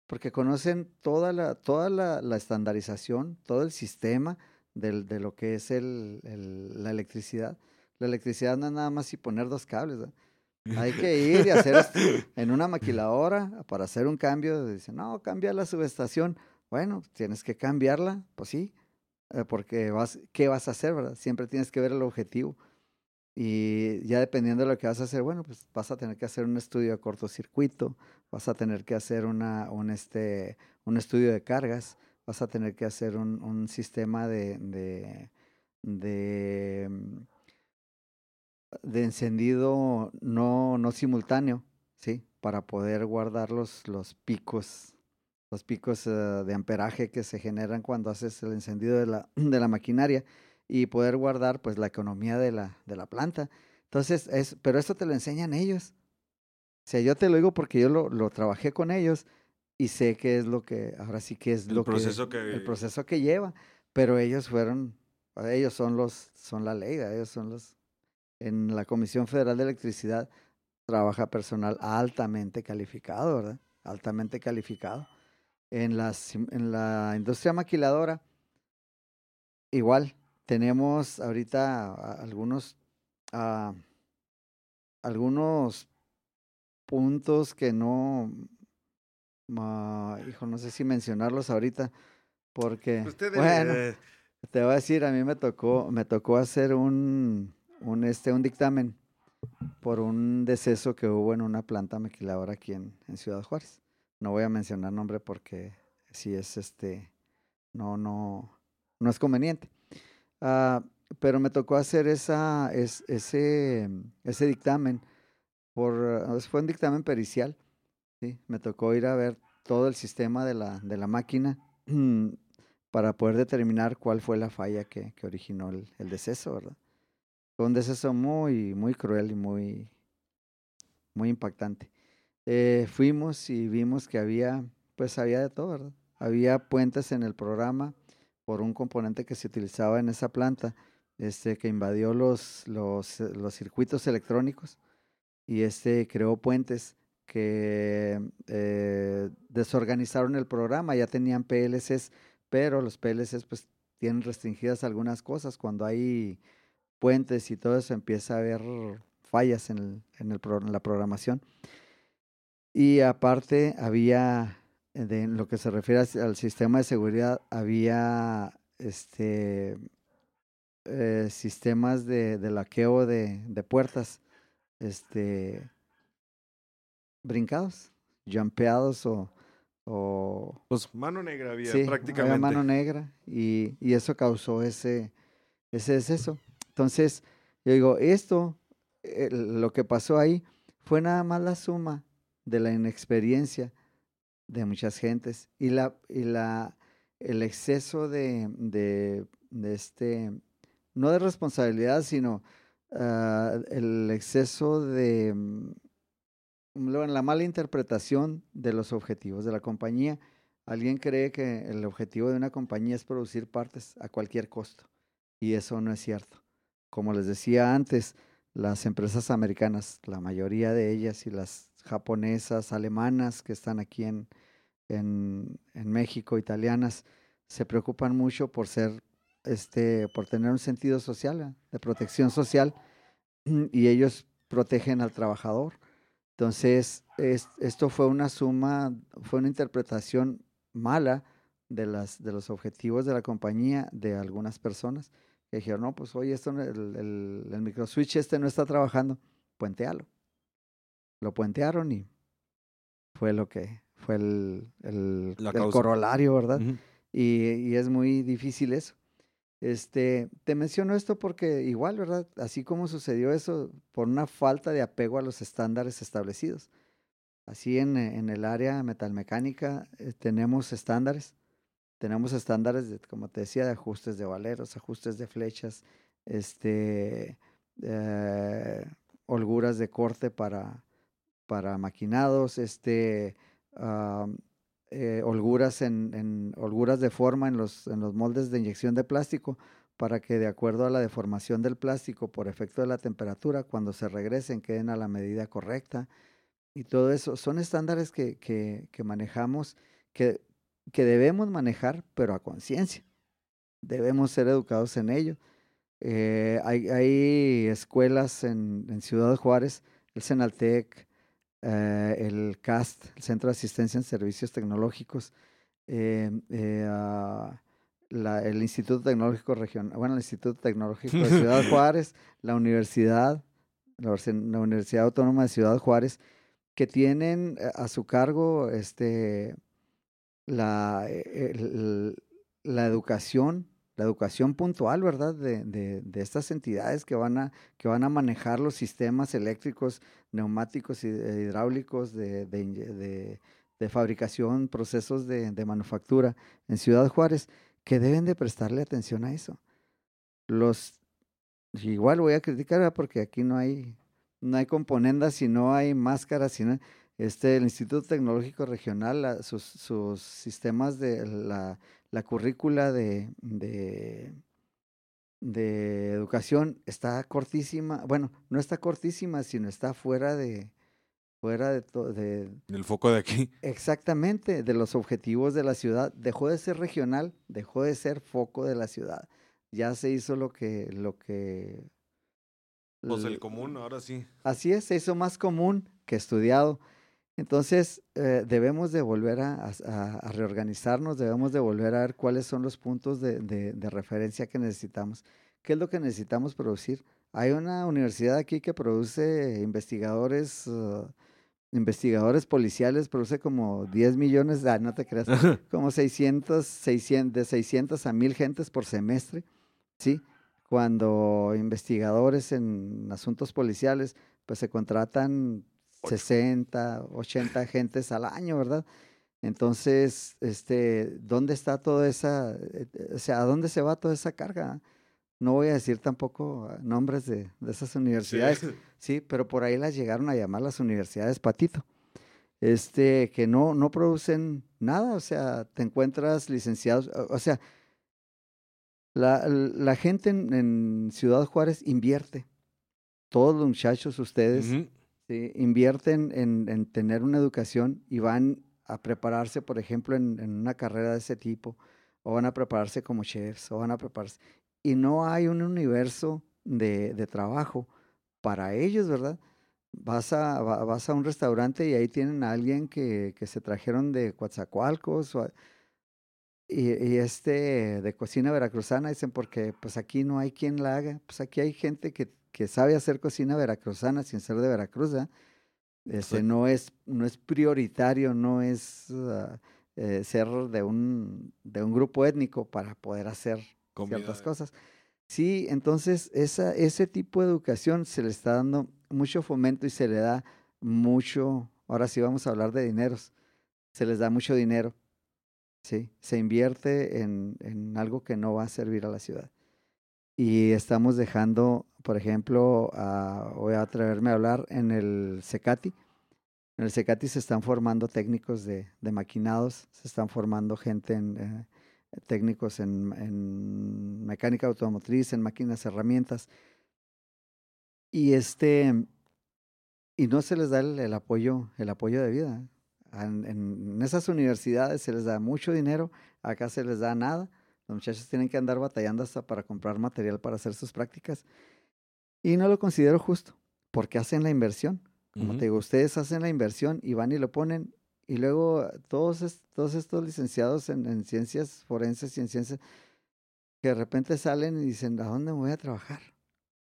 porque conocen toda la, toda la, la estandarización, todo el sistema del- de lo que es el, el- la electricidad. La electricidad no es nada más y poner dos cables. Hay que ir y hacer esto en una maquiladora para hacer un cambio. Dicen, no, cambia la subestación. Bueno, tienes que cambiarla, pues sí, eh, porque vas, ¿qué vas a hacer, verdad? Siempre tienes que ver el objetivo. Y ya dependiendo de lo que vas a hacer, bueno, pues vas a tener que hacer un estudio de cortocircuito, vas a tener que hacer una, un, este, un estudio de cargas, vas a tener que hacer un, un sistema de, mm, de encendido no, no simultáneo, ¿sí? Para poder guardar los, los picos, los picos eh, de amperaje que se generan cuando haces el encendido de la, de la maquinaria y poder guardar pues la economía de la, de la planta. Entonces, es, pero esto te lo enseñan ellos. O sea, yo te lo digo porque yo lo, lo trabajé con ellos y sé qué es lo que, ahora sí que es El lo proceso que, que- el proceso que lleva, pero ellos fueron, ellos son los, son la ley, ellos son los, en la Comisión Federal de Electricidad trabaja personal altamente calificado, ¿verdad? Altamente calificado. En, las, en la industria maquiladora, igual, tenemos ahorita algunos, algunos puntos que no, ah, hijo, no sé si mencionarlos ahorita, porque, Ustedes, bueno, eh, te voy a decir, a mí me tocó, me tocó hacer un, un, este, un dictamen por un deceso que hubo en una planta maquiladora aquí en, en Ciudad Juárez. No voy a mencionar nombre porque si es este, no, no, no es conveniente. Ah, pero me tocó hacer esa, es, ese, ese dictamen por, fue un dictamen pericial, ¿sí? Me tocó ir a ver todo el sistema de la, de la máquina para poder determinar cuál fue la falla que, que originó el, el deceso, ¿verdad? Fue un deceso muy, muy cruel y muy, muy impactante. Eh, fuimos y vimos que había, pues había de todo, ¿verdad? Había puentes en el programa por un componente que se utilizaba en esa planta, este, que invadió los, los, los circuitos electrónicos y este creó puentes que eh, desorganizaron el programa, ya tenían PLCs, pero los PLCs pues tienen restringidas algunas cosas. Cuando hay puentes y todo eso empieza a haber fallas en, el, en, el, la programación. Y aparte había, de, en lo que se refiere al sistema de seguridad, había este, eh, sistemas de, de laqueo de, de puertas este, brincados, jumpeados o, o... Pues mano negra había sí, prácticamente. Había mano negra y, y eso causó ese, ese deceso. Entonces, yo digo, esto, eh, lo que pasó ahí, fue nada más la suma de la inexperiencia de muchas gentes y la, y la el exceso de, de, de este, no de responsabilidad, sino uh, el exceso de la mala interpretación de los objetivos de la compañía. Alguien cree que el objetivo de una compañía es producir partes a cualquier costo y eso no es cierto. Como les decía antes, las empresas americanas, la mayoría de ellas y las japonesas, alemanas que están aquí en, en, México, italianas, se preocupan mucho por ser, este, por tener un sentido social, de protección social, y ellos protegen al trabajador. Entonces, es, esto fue una suma, fue una interpretación mala de, las, de los objetivos de la compañía de algunas personas que dijeron, no, pues oye, esto, el, el, el microswitch este no está trabajando, puentealo. Lo puentearon y fue lo que fue el, el, el corolario, ¿verdad? Uh -huh. y, y, es muy difícil eso. Este, te menciono esto porque igual, ¿verdad? Así como sucedió eso por una falta de apego a los estándares establecidos. Así en, en el área metalmecánica eh, tenemos estándares, tenemos estándares, de, como te decía, de ajustes de valeros, ajustes de flechas, este, eh, holguras de corte para, para maquinados, este, eh, holguras, en, en, holguras de forma en los, en los moldes de inyección de plástico para que de acuerdo a la deformación del plástico por efecto de la temperatura, cuando se regresen queden a la medida correcta. Y todo eso son estándares que, que, manejamos, que, que debemos manejar, pero a conciencia. Debemos ser educados en ello. Eh, hay, hay, escuelas en, en, Ciudad Juárez, el Senaltec, eh, el CAST, el Centro de Asistencia en Servicios Tecnológicos, eh, uh, la, el Instituto Tecnológico Regional, bueno, el Instituto Tecnológico de Ciudad Juárez, la Universidad, la, la, Universidad Autónoma de Ciudad Juárez, que tienen a su cargo este, la, el, la educación la educación puntual, ¿verdad? De, de, de, estas entidades que van, a, que van a manejar los sistemas eléctricos, neumáticos y hidráulicos de, de, fabricación, procesos de, manufactura en Ciudad Juárez, que deben de prestarle atención a eso. Los, igual voy a criticar porque aquí no hay, no hay componendas, si no hay máscaras, sino este, el Instituto Tecnológico Regional, la, sus, sus, sistemas de la, la currícula de, de, de, educación está cortísima, bueno, no está cortísima, sino está fuera de fuera de, de el foco de aquí. Exactamente, de los objetivos de la ciudad. Dejó de ser regional, dejó de ser foco de la ciudad. Ya se hizo lo que lo que pues el común, ahora sí. Así es, se hizo más común que estudiado. Entonces, eh, debemos de volver a, a, a, reorganizarnos, debemos de volver a ver cuáles son los puntos de, de, de, referencia que necesitamos. ¿Qué es lo que necesitamos producir? Hay una universidad aquí que produce investigadores, uh, investigadores policiales, produce como 10 millones, ah, no te creas, como 600, 600, de 600 a 1000 gentes por semestre, ¿sí? Cuando investigadores en asuntos policiales, pues se contratan 60, 80 gentes al año, ¿verdad? Entonces, este, ¿dónde está toda esa, o sea, a dónde se va toda esa carga? No voy a decir tampoco nombres de, de esas universidades, sí. sí. pero por ahí las llegaron a llamar las universidades Patito. este, que no, no producen nada, o sea, te encuentras licenciados, o sea, la, la gente en, en, Ciudad Juárez invierte. Todos los muchachos, ustedes, ¿sí? invierten en, en, tener una educación y van a prepararse, por ejemplo, en, una carrera de ese tipo, o van a prepararse como chefs, o van a prepararse. Y no hay un universo de, trabajo para ellos, ¿verdad? Vas a, vas a un restaurante y ahí tienen a alguien que, que se trajeron de Coatzacoalcos y, y, este de cocina veracruzana, dicen, porque pues aquí no hay quien la haga. Pues aquí hay gente que, que sabe hacer cocina veracruzana sin ser de Veracruz. ¿eh? Este, no, es, no es prioritario, no es uh, eh, ser de un, de un grupo étnico para poder hacer Comida. ciertas cosas. Sí, entonces esa, ese tipo de educación se le está dando mucho fomento y se le da mucho, ahora sí vamos a hablar de dineros, se les da mucho dinero, ¿sí? Se invierte en, en algo que no va a servir a la ciudad. Y estamos dejando, por ejemplo, a, voy a atreverme a hablar en el Secati. En el Secati se están formando técnicos de, de maquinados, se están formando gente en... Eh, técnicos en, en, mecánica automotriz, en máquinas, herramientas. Y este y no se les da el, apoyo, el apoyo de vida. En, esas universidades se les da mucho dinero, acá se les da nada. Los muchachos tienen que andar batallando hasta para comprar material para hacer sus prácticas. Y no lo considero justo, porque hacen la inversión. Como uh -huh. te digo, ustedes hacen la inversión y van y lo ponen y luego todos, todos estos licenciados en, en, ciencias forenses y en ciencias que de repente salen y dicen, ¿a dónde me voy a trabajar?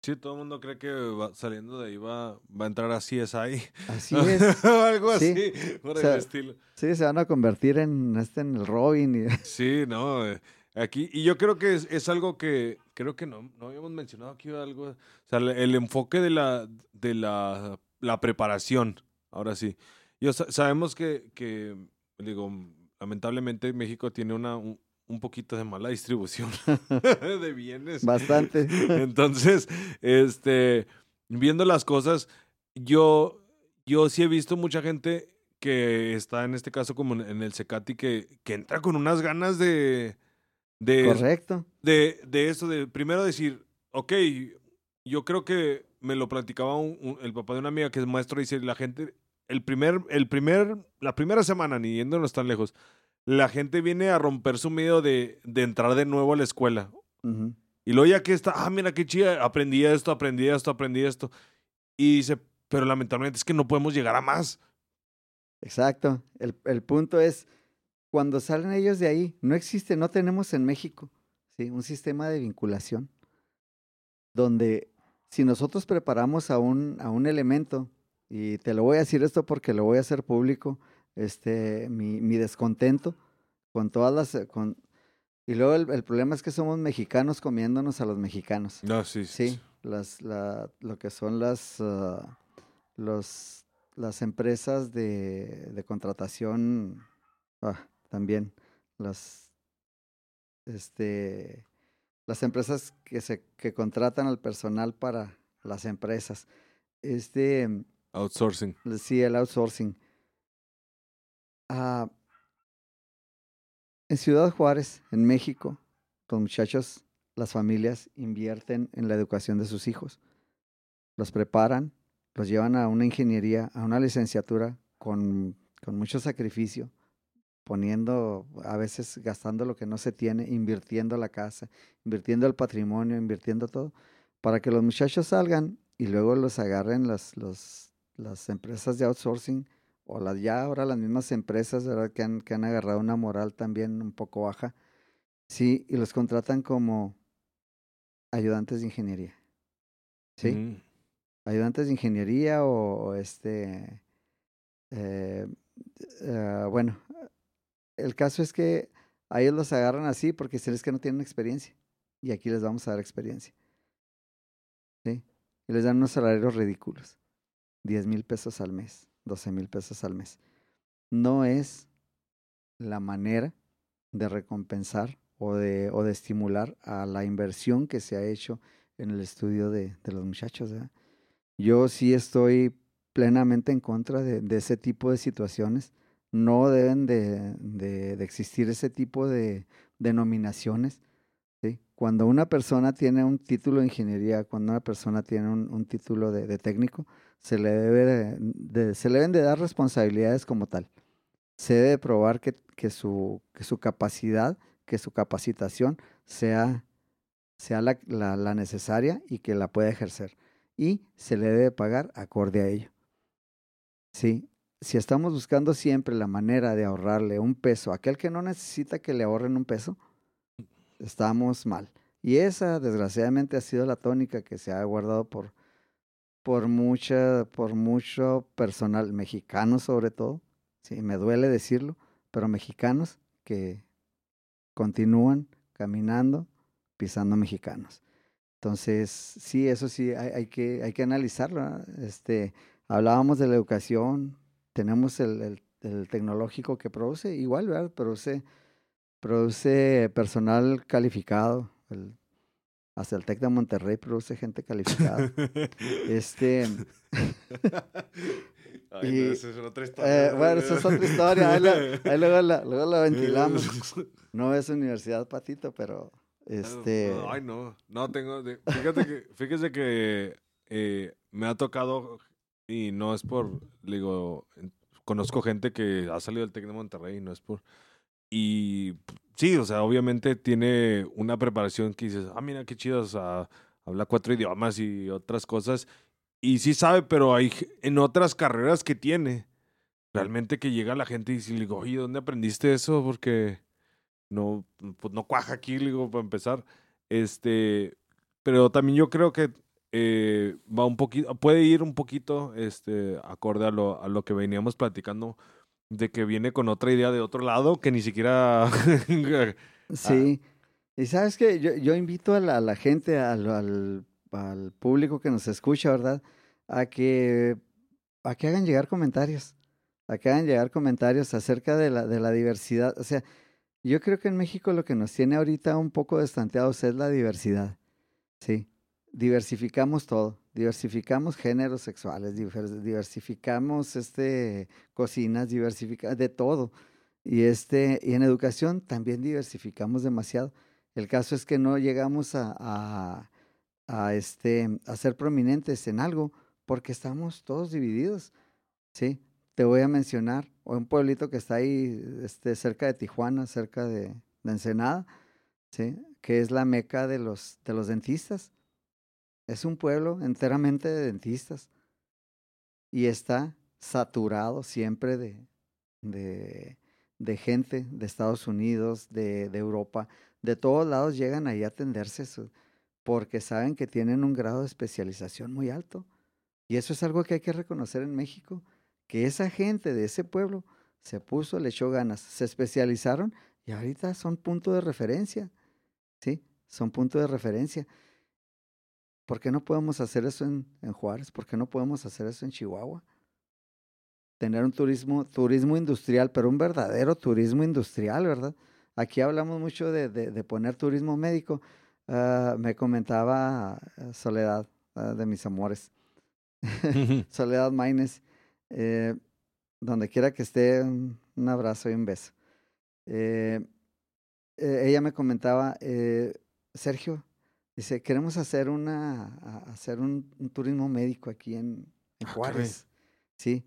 Sí, todo el mundo cree que va, saliendo de ahí va, va a entrar a CSI. Así es. Algo sí. así, por o sea, el estilo. Sí, se van a convertir en, este, en el Robin. Y... Sí, no. Eh, aquí, y yo creo que es, es, algo que creo que no, no habíamos mencionado aquí algo. O sea, el, enfoque de la, de la, la preparación, ahora sí. Yo, sabemos que, que, digo, lamentablemente México tiene una, un, un poquito de mala distribución de bienes. Bastante. Entonces, este, viendo las cosas, yo, yo sí he visto mucha gente que está en este caso como en el Secati que, que entra con unas ganas de... de Correcto. De, de eso, de primero decir, ok, yo creo que me lo platicaba un, un, el papá de una amiga que es maestro, dice, la gente el primer, el primer, la primera semana, ni yéndonos tan lejos, la gente viene a romper su miedo de, de entrar de nuevo a la escuela. Uh -huh. Y luego ya que está, ah, mira qué chida, aprendí esto, aprendí esto, aprendí esto. Y dice, pero lamentablemente es que no podemos llegar a más. Exacto. El, el punto es, cuando salen ellos de ahí, no existe, no tenemos en México ¿sí? un sistema de vinculación donde si nosotros preparamos a un, a un elemento y te lo voy a decir esto porque lo voy a hacer público, este, mi, mi descontento con todas las... Con, y luego el, el, problema es que somos mexicanos comiéndonos a los mexicanos. No, sí, sí. sí las, la, lo que son las, uh, los, las empresas de, de contratación, ah, también las, este, las empresas que, se, que contratan al personal para las empresas. Este, Outsourcing. Sí, el outsourcing. Uh, en Ciudad Juárez, en México, los muchachos, las familias invierten en la educación de sus hijos. Los preparan, los llevan a una ingeniería, a una licenciatura con, con mucho sacrificio, poniendo, a veces gastando lo que no se tiene, invirtiendo la casa, invirtiendo el patrimonio, invirtiendo todo, para que los muchachos salgan y luego los agarren los las empresas de outsourcing o las ya ahora las mismas empresas ¿verdad? Que, han, que han agarrado una moral también un poco baja, sí, y los contratan como ayudantes de ingeniería. ¿Sí? Mm. Ayudantes de ingeniería o, o este, eh, uh, bueno, el caso es que a ellos los agarran así porque se que no tienen experiencia y aquí les vamos a dar experiencia. ¿Sí? Y les dan unos salarios ridículos. 10 mil pesos al mes, 12 mil pesos al mes. No es la manera de recompensar o de, estimular a la inversión que se ha hecho en el estudio de, los muchachos. Yo sí estoy plenamente en contra de ese tipo de situaciones. No deben de, de, de existir ese tipo de denominaciones. Cuando una persona tiene un título de ingeniería, cuando una persona tiene un, un título de, de, técnico, se le, debe de, se le deben de dar responsabilidades como tal. Se debe probar que, que, su, que su capacidad, que su capacitación sea, sea la, la, la necesaria y que la pueda ejercer. Y se le debe pagar acorde a ello. Sí, si estamos buscando siempre la manera de ahorrarle un peso a aquel que no necesita que le ahorren un peso, estamos mal. Y esa, desgraciadamente, ha sido la tónica que se ha guardado por, por, mucha, por mucho personal, mexicano sobre todo, sí, me duele decirlo, pero mexicanos que continúan caminando, pisando mexicanos. Entonces, sí, eso sí, hay, hay que, hay que analizarlo. Este, hablábamos de la educación, tenemos el, el, el tecnológico que produce, igual, ¿verdad? Produce, produce personal calificado. El, hasta el TEC de Monterrey produce gente calificada. este. Ay, y, no, esa es otra historia. Eh, bueno, esa es otra historia. Ahí, la, ahí luego, la, luego la ventilamos. No es universidad patito, pero. Este... Ay, no. No tengo. Fíjate que, fíjese que eh, me ha tocado y no es por, digo, conozco gente que ha salido del TEC de Monterrey y no es por... Y sí, o sea, obviamente tiene una preparación que dices, ah, mira qué chido, o sea, habla cuatro idiomas y otras cosas. Y sí sabe, pero hay en otras carreras que tiene. Realmente que llega la gente y dice, digo, oye, ¿dónde aprendiste eso? Porque no, pues no cuaja aquí, digo, para empezar. Este, pero también yo creo que eh, va un poquito, puede ir un poquito este, acorde a lo, a lo que veníamos platicando, de que viene con otra idea de otro lado que ni siquiera... sí, y sabes que yo, invito a la, gente, al, al, al, público que nos escucha, ¿verdad? A que, a que hagan llegar comentarios, a que hagan llegar comentarios acerca de la, de la diversidad. O sea, yo creo que en México lo que nos tiene ahorita un poco destanteados es la diversidad, ¿sí? Diversificamos todo, diversificamos géneros sexuales, diversificamos este cocinas, diversificamos de todo. Y este y en educación también diversificamos demasiado. El caso es que no llegamos a, a, este a ser prominentes en algo porque estamos todos divididos. Sí, te voy a mencionar un pueblito que está ahí este cerca de Tijuana, cerca de, de Ensenada, sí, que es la meca de los de los dentistas es un pueblo enteramente de dentistas y está saturado siempre de, gente de Estados Unidos, de, Europa, de todos lados llegan ahí a atenderse porque saben que tienen un grado de especialización muy alto. Y eso es algo que hay que reconocer en México, que esa gente de ese pueblo se puso, le echó ganas, se especializaron y ahorita son punto de referencia, ¿sí? Son punto de referencia. ¿Por qué no podemos hacer eso en, en, Juárez? ¿Por qué no podemos hacer eso en Chihuahua? Tener un turismo, turismo industrial, pero un verdadero turismo industrial, ¿verdad? Aquí hablamos mucho de, de, de poner turismo médico. Uh, me comentaba uh, Soledad, uh, de mis amores, Soledad Maines, eh, donde quiera que esté, un, un abrazo y un beso. Eh, eh, ella me comentaba, eh, Sergio, Dice, queremos hacer una, hacer un, un turismo médico aquí en, en Juárez. Sí.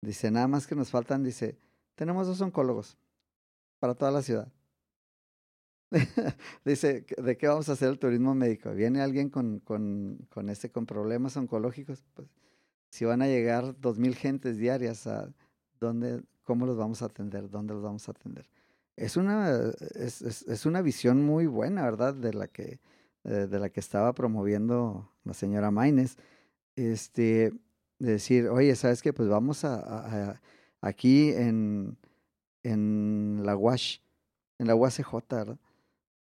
Dice, nada más que nos faltan, dice, tenemos dos oncólogos para toda la ciudad. dice, ¿de qué vamos a hacer el turismo médico? ¿Viene alguien con, con, con, este, con problemas oncológicos? Pues, si van a llegar dos mil gentes diarias, ¿a dónde, ¿cómo los vamos a atender? ¿Dónde los vamos a atender? Es una, es, es, es una visión muy buena, ¿verdad? De la que eh, de la que estaba promoviendo la señora Maines, este, de decir, oye, ¿sabes qué? Pues vamos a, aquí en, en la WASH, en la UACJ, ¿verdad?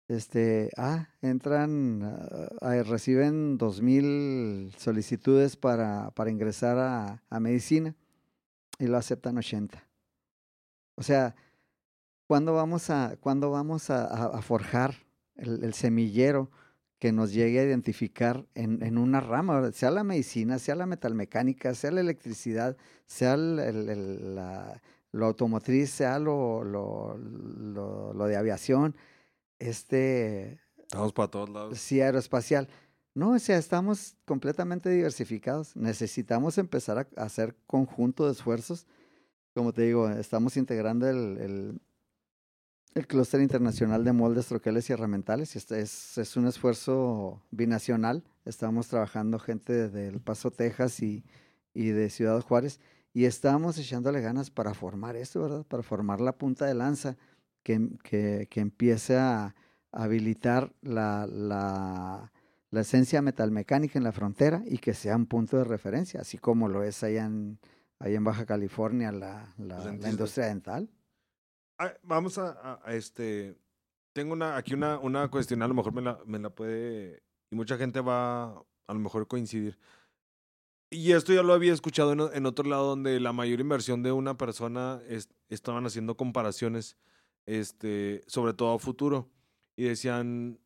Este, ah, entran, uh, reciben dos mil solicitudes para, para ingresar a, a medicina y lo aceptan 80. O sea, ¿cuándo vamos a, ¿cuándo vamos a, forjar el semillero que nos llegue a identificar en, en una rama, sea la medicina, sea la metalmecánica, sea la electricidad, sea el, el, la, lo automotriz, sea lo, lo, lo, lo, de aviación, este... Estamos para todos lados. Sí, aeroespacial. No, o sea, estamos completamente diversificados. Necesitamos empezar a hacer conjunto de esfuerzos. Como te digo, estamos integrando el, el, clúster internacional de moldes, troqueles y herramientales. Este es, es un esfuerzo binacional. Estamos trabajando gente de El Paso, Texas y, y de Ciudad Juárez. Y estamos echándole ganas para formar esto, ¿verdad? Para formar la punta de lanza que, que, que empiece a habilitar la, la la esencia metalmecánica en la frontera y que sea un punto de referencia, así como lo es allá en, allá en Baja California la, la industria dental. Ah, vamos a, este, tengo una, aquí una, una cuestión, a lo mejor me la, me la puede, y mucha gente va a lo mejor coincidir. Y esto ya lo había escuchado en, otro lado donde la mayor inversión de una persona es, estaban haciendo comparaciones, este, sobre todo a futuro, y decían,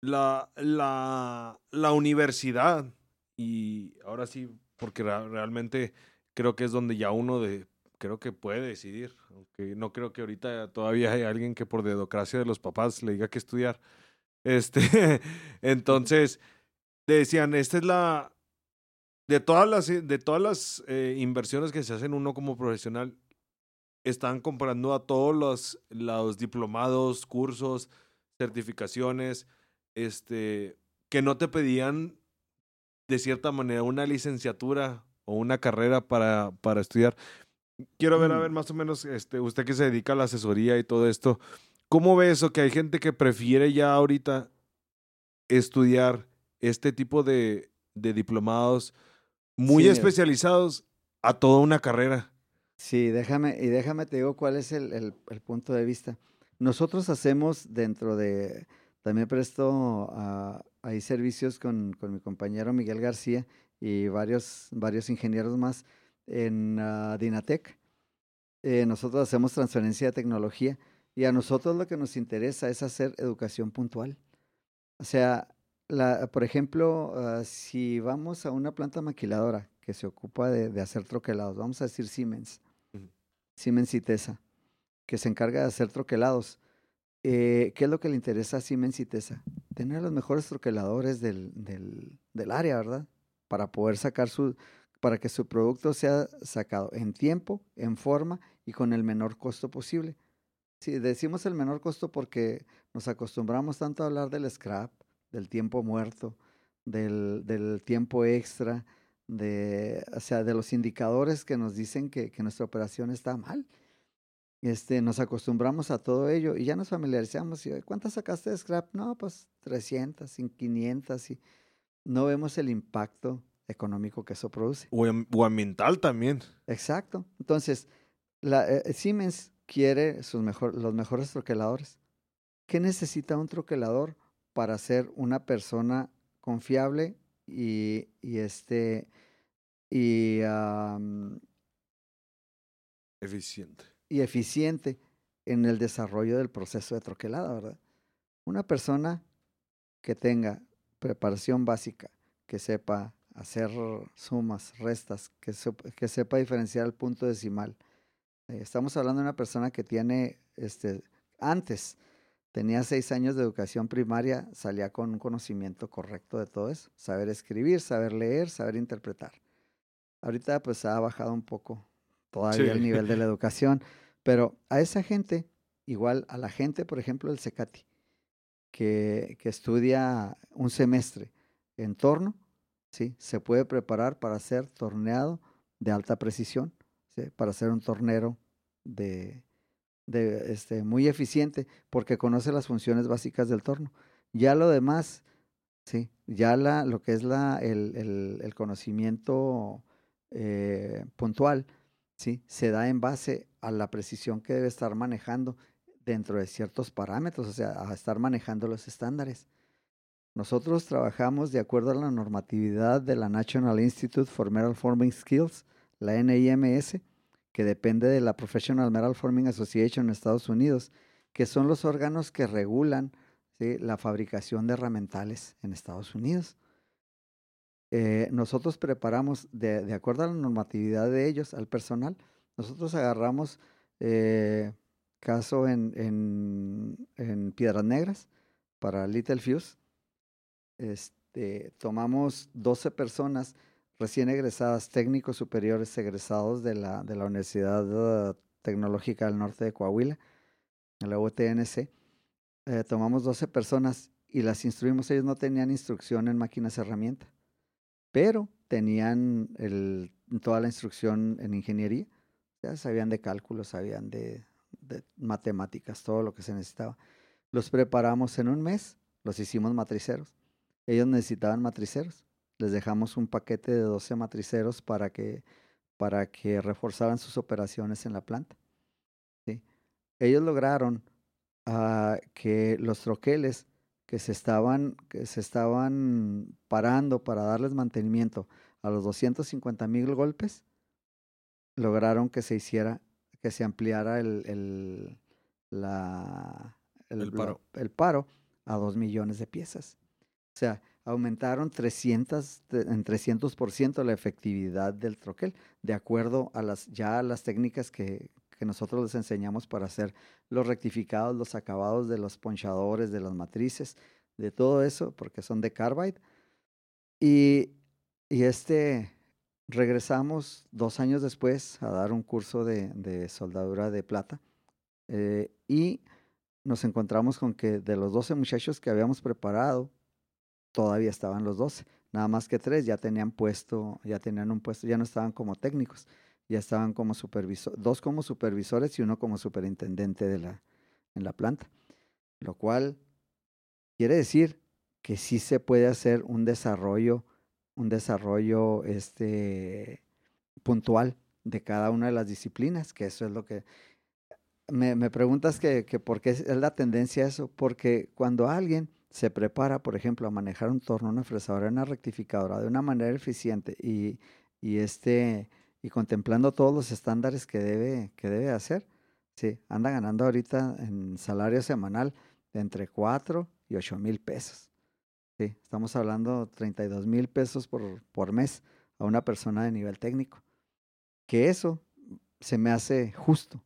la, la, la universidad, y ahora sí, porque realmente creo que es donde ya uno de, creo que puede decidir, aunque no creo que ahorita todavía hay alguien que por dedocracia de los papás le diga que estudiar. Este, entonces, decían, esta es la, de todas las, de todas las eh, inversiones que se hacen uno como profesional, están comparando a todos los, los diplomados, cursos, certificaciones, este, que no te pedían de cierta manera una licenciatura o una carrera para, para estudiar. Quiero ver, a ver, más o menos, este, usted que se dedica a la asesoría y todo esto, ¿cómo ve eso? Que hay gente que prefiere ya ahorita estudiar este tipo de, de diplomados muy sí, especializados a toda una carrera. Sí, déjame, y déjame te digo cuál es el, el, el punto de vista. Nosotros hacemos dentro de, también presto uh, ahí servicios con, con, mi compañero Miguel García y varios, varios ingenieros más en uh, Dinatec. Eh, nosotros hacemos transferencia de tecnología y a nosotros lo que nos interesa es hacer educación puntual. O sea, la, por ejemplo, uh, si vamos a una planta maquiladora que se ocupa de, de hacer troquelados, vamos a decir Siemens, uh -huh. Siemens y Tesa, que se encarga de hacer troquelados eh, ¿Qué es lo que le interesa a Siemens y Tesa? Tener los mejores troqueladores del, del, del, área, ¿verdad? Para poder sacar su, para que su producto sea sacado en tiempo, en forma y con el menor costo posible. Sí, decimos el menor costo porque nos acostumbramos tanto a hablar del scrap, del tiempo muerto, del, del tiempo extra, de, o sea, de los indicadores que nos dicen que, que nuestra operación está mal este, nos acostumbramos a todo ello y ya nos familiarizamos. Y, ¿Cuántas sacaste de scrap? No, pues 300, 500 y no vemos el impacto económico que eso produce. O, o ambiental también. Exacto. Entonces, la, eh, Siemens quiere sus mejor, los mejores troqueladores. ¿Qué necesita un troquelador para ser una persona confiable y, y este y um, eficiente? y eficiente en el desarrollo del proceso de troquelada, ¿verdad? Una persona que tenga preparación básica, que sepa hacer sumas, restas, que, que sepa diferenciar el punto decimal. Eh, estamos hablando de una persona que tiene, este, antes tenía seis años de educación primaria, salía con un conocimiento correcto de todo eso, saber escribir, saber leer, saber interpretar. Ahorita pues ha bajado un poco todavía sí. el nivel de la educación. Pero a esa gente, igual a la gente, por ejemplo, del CECATI, que, que estudia un semestre en torno, ¿sí? se puede preparar para hacer torneado de alta precisión, para ser un tornero de, de, este, muy eficiente, porque conoce las funciones básicas del torno. Ya lo demás, sí, ya la, lo que es la, el, el, el conocimiento eh, puntual, ¿sí? se da en base a la precisión que debe estar manejando dentro de ciertos parámetros, o sea, a estar manejando los estándares. Nosotros trabajamos de acuerdo a la normatividad de la National Institute for Metal Forming Skills, la NIMS, que depende de la Professional Metal Forming Association en Estados Unidos, que son los órganos que regulan la fabricación de herramientales en Estados Unidos. Eh, nosotros preparamos, de, acuerdo a la normatividad de ellos, al personal, nosotros agarramos eh, caso en, en, Piedras Negras para Little Fuse. Este, tomamos 12 personas recién egresadas, técnicos superiores egresados de la, de la Universidad Tecnológica del Norte de Coahuila, la UTNC. Eh, tomamos 12 personas y las instruimos. Ellos no tenían instrucción en máquinas herramienta pero tenían el, toda la instrucción en ingeniería. Ya sabían de cálculos, sabían de, de, matemáticas, todo lo que se necesitaba. Los preparamos en un mes, los hicimos matriceros. Ellos necesitaban matriceros. Les dejamos un paquete de 12 matriceros para que, para que reforzaran sus operaciones en la planta. ¿sí? Ellos lograron uh, que los troqueles que se estaban, que se estaban parando para darles mantenimiento a los 250 mil golpes, lograron que se hiciera, que se ampliara el, el, la, el, paro. La, el paro a 2 millones de piezas. O sea, aumentaron 300, en 300% la efectividad del troquel, de acuerdo a las, ya las técnicas que, que nosotros les enseñamos para hacer los rectificados, los acabados de los ponchadores, de las matrices, de todo eso, porque son de carbide. Y, y este, regresamos dos años después a dar un curso de, de soldadura de plata eh, y nos encontramos con que de los 12 muchachos que habíamos preparado, todavía estaban los 12. Nada más que tres ya tenían puesto, ya tenían un puesto, ya no estaban como técnicos ya estaban como supervisores, dos como supervisores y uno como superintendente de la, en la planta. Lo cual quiere decir que sí se puede hacer un desarrollo, un desarrollo este, puntual de cada una de las disciplinas, que eso es lo que... Me, me preguntas que, que por qué es la tendencia a eso, porque cuando alguien se prepara, por ejemplo, a manejar un torno, una fresadora, una rectificadora de una manera eficiente y, y este y contemplando todos los estándares que debe, que debe hacer, sí, anda ganando ahorita en salario semanal de entre 4 y 8 mil pesos. Sí, estamos hablando de 32 mil pesos por, por mes a una persona de nivel técnico. Que eso se me hace justo.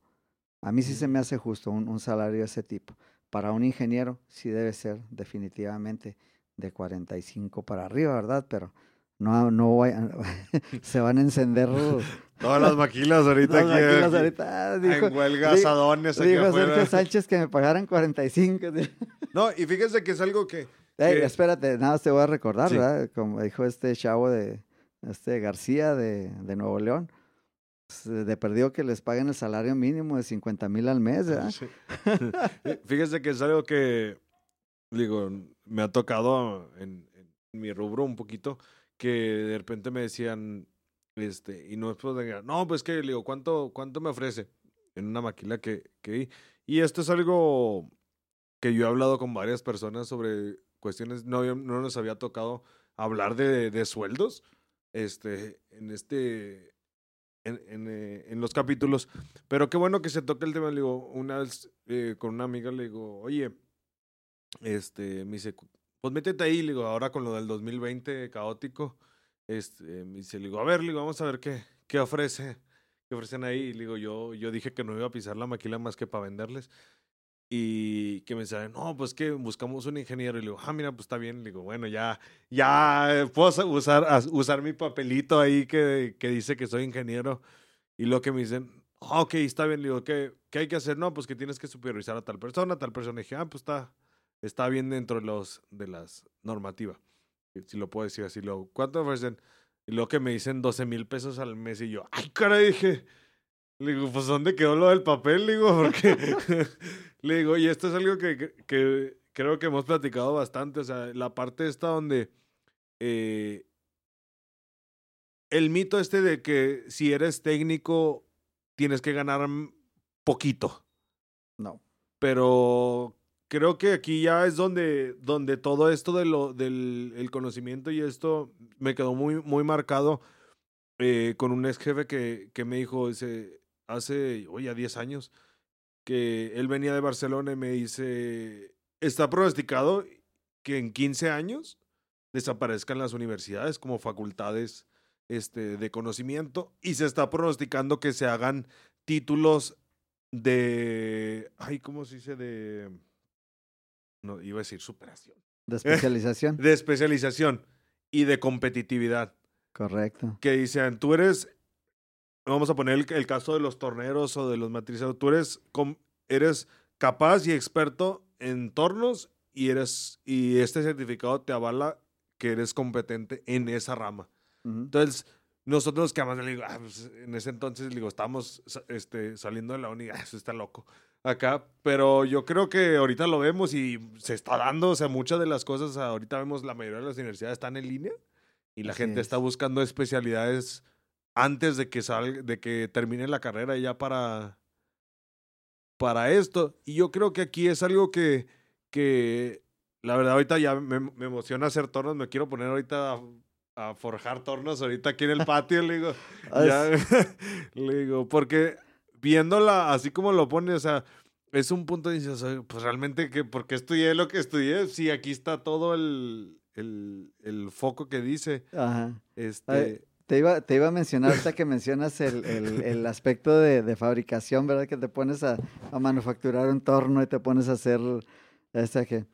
A mí sí se me hace justo un, un salario de ese tipo. Para un ingeniero sí debe ser definitivamente de 45 para arriba, ¿verdad? Pero no, no se van a encender todas las maquilas ahorita las Maquilas ahorita, dijo, en huelga aquí dijo Sergio Sánchez que me pagaran 45. No, y fíjense que es algo que... Espérate, nada te voy a recordar, ¿verdad? Como dijo este chavo de este García de, de Nuevo León, de perdido que les paguen el salario mínimo de 50 mil al mes. Sí. Fíjese que es algo que, digo, me ha tocado en, en mi rubro un poquito, que de repente me decían, este, y no después de no, pues que digo, ¿cuánto, cuánto me ofrece? En una maquila que, que. Y esto es algo que yo he hablado con varias personas sobre cuestiones, no, no nos había tocado hablar de, de sueldos, este, en este, en, en, eh, en, los capítulos. Pero qué bueno que se toque el tema. Le digo, una vez eh, con una amiga le digo, oye, este, me dice, pues métete ahí, le digo, ahora con lo del 2020 caótico, este, me dice, le digo, a ver, le digo, vamos a ver qué, qué ofrece, qué ofrecen ahí. Y le digo, yo, yo dije que no iba a pisar la maquila más que para venderles. Y que me dice, no, pues que buscamos un ingeniero. Y le digo, ah, mira, pues está bien. Le digo, bueno, ya, ya puedo usar, usar mi papelito ahí que, que dice que soy ingeniero. Y lo que me dicen, ah, ok, está bien. Le digo, ¿qué, ¿qué hay que hacer? No, pues que tienes que supervisar a tal persona, a tal persona. Y dije, ah, pues está, está bien dentro de, los, de las normativas. Si lo puedo decir así. Lo, ¿Cuánto ofrecen? Y luego que me dicen 12 mil pesos al mes y yo, ay, caray, dije, le digo, pues ¿dónde quedó lo del papel? Le digo, porque le digo, y esto es algo que, que, creo que hemos platicado bastante, o sea, la parte esta donde eh, el mito este de que si eres técnico tienes que ganar poquito. No. Pero creo que aquí ya es donde, donde todo esto de lo, del el conocimiento y esto me quedó muy, muy marcado eh, con un ex jefe que, que me dijo ese, hace, oye, 10 años, que él venía de Barcelona y me dice, está pronosticado que en 15 años desaparezcan las universidades como facultades este, de conocimiento y se está pronosticando que se hagan títulos de, ay, ¿cómo se dice? De, no, iba a decir superación. De especialización. de especialización y de competitividad. Correcto. Que dicen, tú eres, vamos a poner el, caso de los torneros o de los matrizados, tú eres, eres capaz y experto en tornos y, eres, y este certificado te avala que eres competente en esa rama. Entonces, nosotros que además le digo, ah, pues, en ese entonces le digo, estábamos este, saliendo de la uni, ah, eso está loco acá, pero yo creo que ahorita lo vemos y se está dando, o sea, muchas de las cosas, ahorita vemos la mayoría de las universidades están en línea y la gente está buscando especialidades antes de que salga, de que termine la carrera ya para, para esto. Y yo creo que aquí es algo que, que la verdad ahorita ya me, me emociona hacer tornos, me quiero poner ahorita a, forjar tornos ahorita aquí en el patio, le digo, ya, le digo, porque viéndola así como lo pone, o sea, es un punto de dices, pues realmente, que ¿por qué estudié lo que estudié? Sí, aquí está todo el, el, el foco que dice. Ajá. Este... te iba, te iba a mencionar, ahorita que mencionas el, el, el aspecto de, de, fabricación, ¿verdad? Que te pones a, a, manufacturar un torno y te pones a hacer, este que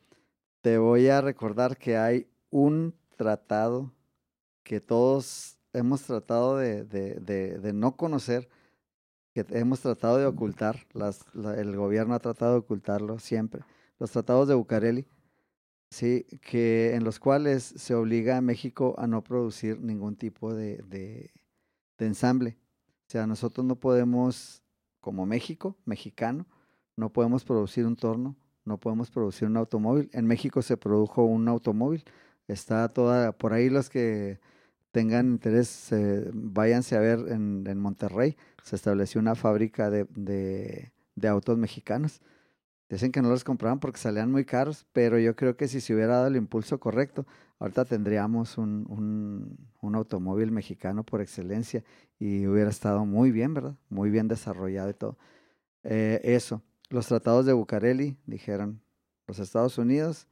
te voy a recordar que hay un tratado que todos hemos tratado de, de, de, de no conocer, que hemos tratado de ocultar, las, el gobierno ha tratado de ocultarlo siempre, los tratados de Bucareli, sí, que en los cuales se obliga a México a no producir ningún tipo de, de, ensamble. O sea, nosotros no podemos, como México, mexicano, no podemos producir un torno, no podemos producir un automóvil. En México se produjo un automóvil. Está toda, por ahí los que tengan interés, eh, váyanse a ver en, en, Monterrey, se estableció una fábrica de, de, autos mexicanos. Dicen que no los compraban porque salían muy caros, pero yo creo que si se hubiera dado el impulso correcto, ahorita tendríamos un, un, un automóvil mexicano por excelencia y hubiera estado muy bien, ¿verdad? Muy bien desarrollado y todo. Eh, eso, los tratados de Bucareli dijeron, los Estados Unidos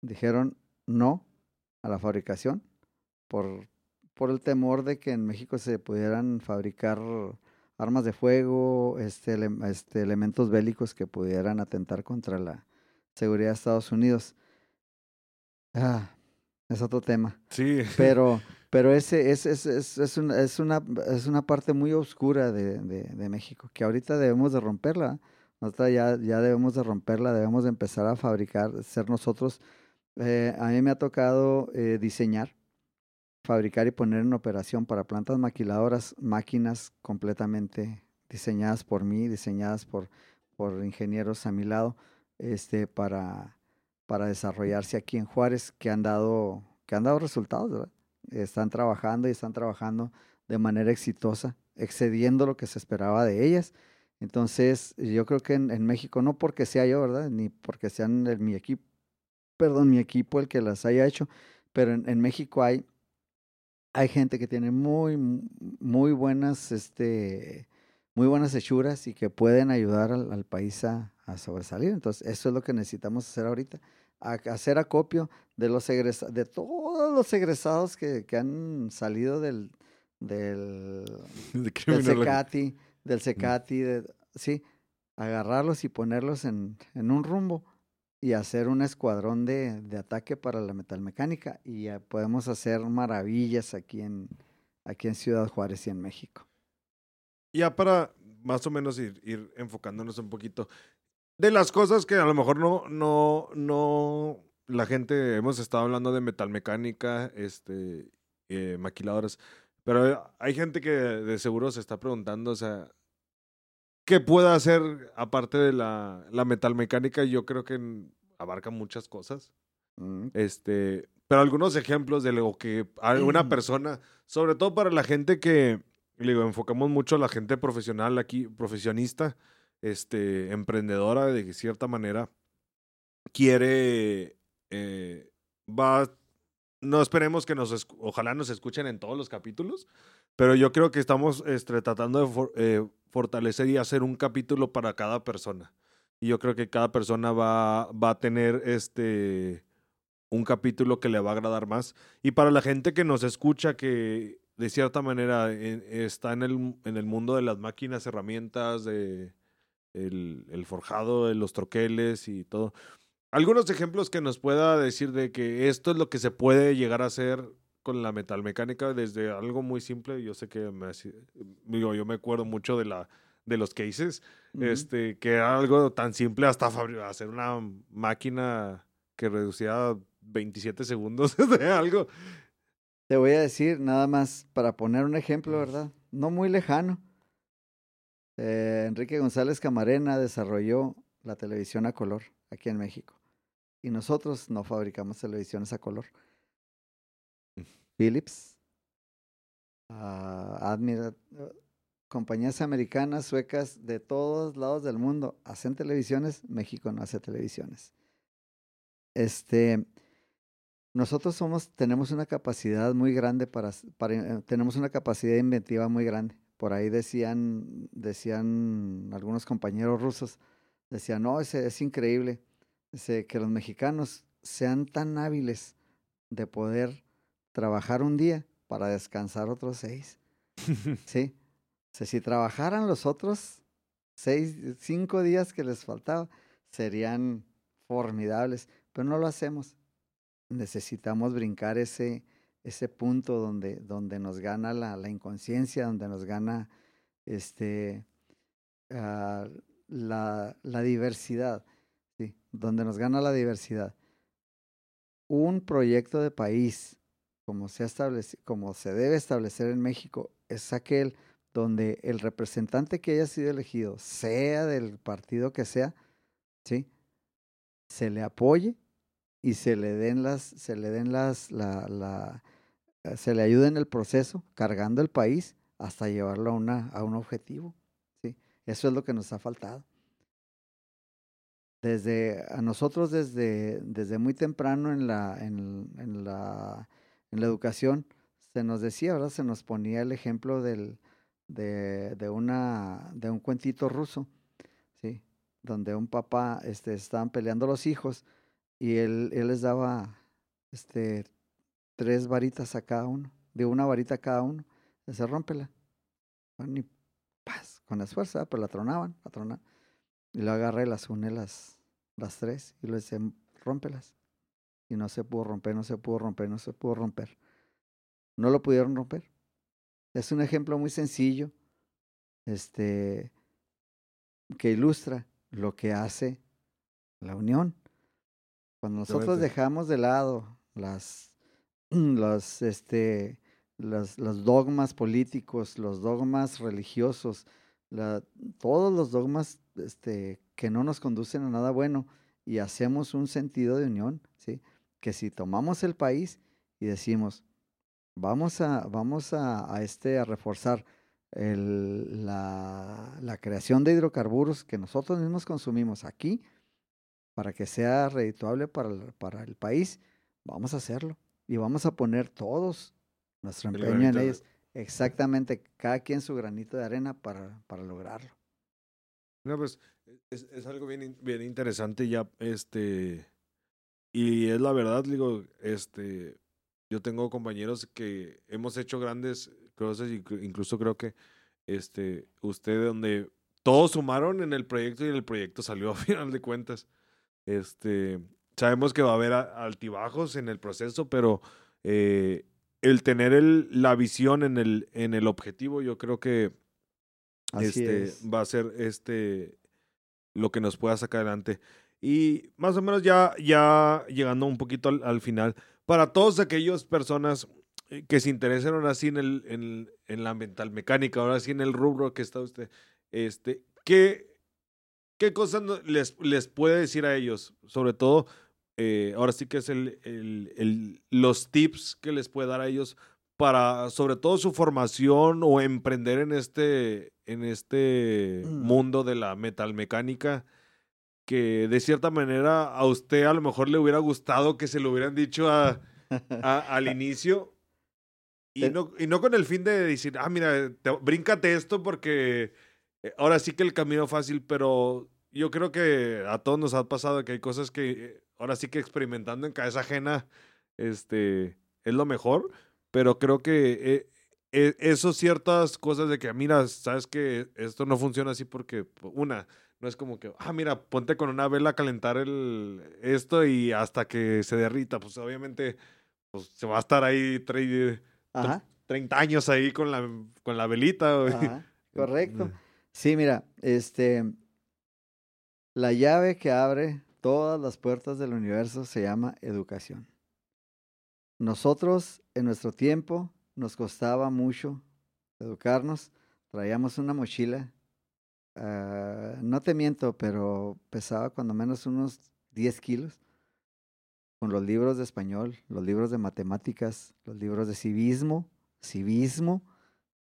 dijeron no a la fabricación por, por el temor de que en México se pudieran fabricar armas de fuego, este, este, elementos bélicos que pudieran atentar contra la seguridad de Estados Unidos. Ah, es otro tema. Sí. Pero, pero ese es, es, es, es, una, es, una, es una parte muy oscura de, de, de México, que ahorita debemos de romperla. Nosotros ya, ya debemos de romperla, debemos de empezar a fabricar, ser nosotros. Eh, a mí me ha tocado eh, diseñar fabricar y poner en operación para plantas maquiladoras máquinas completamente diseñadas por mí, diseñadas por, por ingenieros a mi lado, este, para, para desarrollarse aquí en Juárez, que han dado, que han dado resultados, Están trabajando y están trabajando de manera exitosa, excediendo lo que se esperaba de ellas. Entonces, yo creo que en, México, no porque sea yo, ¿verdad? Ni porque sean mi equipo, perdón, mi equipo el que las haya hecho, pero en México hay hay gente que tiene muy, muy buenas, este, muy buenas hechuras y que pueden ayudar al, país a, sobresalir. Entonces, eso es lo que necesitamos hacer ahorita. hacer acopio de los de todos los egresados que, que han salido del, del, del Secati, del Secati, de, sí, agarrarlos y ponerlos en, en un rumbo y hacer un escuadrón de, de ataque para la metalmecánica y podemos hacer maravillas aquí en, aquí en Ciudad Juárez y en México. Ya para más o menos ir, ir enfocándonos un poquito de las cosas que a lo mejor no, no, no, la gente, hemos estado hablando de metalmecánica, este, eh, maquiladoras, pero hay gente que de seguro se está preguntando, o sea, ¿Qué puede hacer aparte de la, la metalmecánica? Yo creo que abarca muchas cosas. Mm. Este, pero algunos ejemplos de lo que alguna persona, sobre todo para la gente que, le digo, enfocamos mucho a la gente profesional aquí, profesionista, este, emprendedora de cierta manera, quiere, eh, va, no esperemos que nos, ojalá nos escuchen en todos los capítulos, pero yo creo que estamos este, tratando de eh, fortalecer y hacer un capítulo para cada persona. y yo creo que cada persona va, va a tener este un capítulo que le va a agradar más. Y para la gente que nos escucha, que de cierta manera está en el, en el mundo de las máquinas, herramientas, de el, el forjado, de los troqueles y todo. Algunos ejemplos que nos pueda decir de que esto es lo que se puede llegar a hacer con la metalmecánica desde algo muy simple. Yo sé que me, digo, yo me acuerdo mucho de la de los cases, este, que era algo tan simple hasta hacer una máquina que reducía 27 segundos de algo. Te voy a decir nada más para poner un ejemplo, ¿verdad? No muy lejano. Eh, Enrique González Camarena desarrolló la televisión a color aquí en México. Y nosotros no fabricamos televisiones a color. Philips, uh, compañías americanas, suecas, de todos lados del mundo hacen televisiones, México no hace televisiones. Este, nosotros somos, tenemos una capacidad muy grande para, para, eh, tenemos una capacidad inventiva muy grande. Por ahí decían, decían algunos compañeros rusos, decían, no, es, es increíble que los mexicanos sean tan hábiles de poder trabajar un día para descansar otros seis. sí. si trabajaran los otros seis, cinco días que les faltaba, serían formidables, pero no lo hacemos. Necesitamos brincar ese, ese punto donde, donde nos gana la, la inconsciencia, donde nos gana este, uh, la, la diversidad. Sí, donde nos gana la diversidad. Un proyecto de país, como se, establece, como se debe establecer en México, es aquel donde el representante que haya sido elegido, sea del partido que sea, ¿sí? se le apoye y se le den las, se le den las, la, eh, se le ayude en el proceso, cargando el país hasta llevarlo a, una, a un objetivo. ¿sí? Eso es lo que nos ha faltado desde a nosotros desde, desde muy temprano en la, en, la, en la educación se nos decía, ¿verdad? Se nos ponía el ejemplo del, de, una, de un cuentito ruso, ¿sí? Donde un papá este, estaban peleando los hijos y él, les daba este, tres varitas a cada uno, de una varita a cada uno. Se rómpela. con esfuerzo, pero la tronaban, la tronaban. Y lo agarra y las une las, las tres y le dice, rómpelas. Y no se pudo romper, no se pudo romper, no se pudo romper. No lo pudieron romper. Es un ejemplo muy sencillo, este, que ilustra lo que hace la unión. Cuando nosotros dejamos de lado las, los, este, los dogmas políticos, los dogmas religiosos, todos los dogmas este, que no nos conducen a nada bueno y hacemos un sentido de unión, ¿sí? Que si tomamos el país y decimos, vamos a, vamos a, a este, a reforzar el, la, la, creación de hidrocarburos que nosotros mismos consumimos aquí para que sea redituable para el, para el país, vamos a hacerlo y vamos a poner todos nuestro empeño en ellos. Exactamente, cada quien su granito de arena para, para lograrlo. No, pues es, es algo bien, bien interesante ya, este, y es la verdad, digo, este, yo tengo compañeros que hemos hecho grandes cosas, incluso creo que, este, usted donde todos sumaron en el proyecto y el proyecto salió a final de cuentas. Este, sabemos que va a haber altibajos en el proceso, pero eh, el tener el, la visión en el, en el objetivo, yo creo que este, va a ser este, lo que nos pueda sacar adelante. Y más o menos ya, ya llegando un poquito al, final, para todas aquellas personas eh, que se interesaron así en, el, en, en, la mental mecánica, ahora sí en el rubro que está usted, este, ¿qué, qué cosas les, les puede decir a ellos? Sobre todo eh, ahora sí que es el, el, el, los tips que les puede dar a ellos para, sobre todo, su formación o emprender en este, en este mm. mundo de la metalmecánica, que de cierta manera a usted a lo mejor le hubiera gustado que se lo hubieran dicho a, al inicio. Y no, y no con el fin de decir, ah, mira, te, bríncate esto porque eh, ahora sí que el camino fácil, pero yo creo que a todos nos ha pasado que hay cosas que ahora sí que experimentando en cabeza ajena, este, es lo mejor, pero creo que eh, eh, eso ciertas cosas de que, mira, sabes que esto no funciona así porque, una, no es como que, ah, mira, ponte con una vela a calentar el, esto y hasta que se derrita, pues obviamente pues, se va a estar ahí 30 años ahí con la, con la velita. Correcto. Sí, mira, este, la llave que abre todas las puertas del universo se llama educación. Nosotros en nuestro tiempo nos costaba mucho educarnos, traíamos una mochila, ah, no te miento, pero pesaba cuando menos unos 10 kilos, con los libros de español, los libros de matemáticas, los libros de civismo, civismo,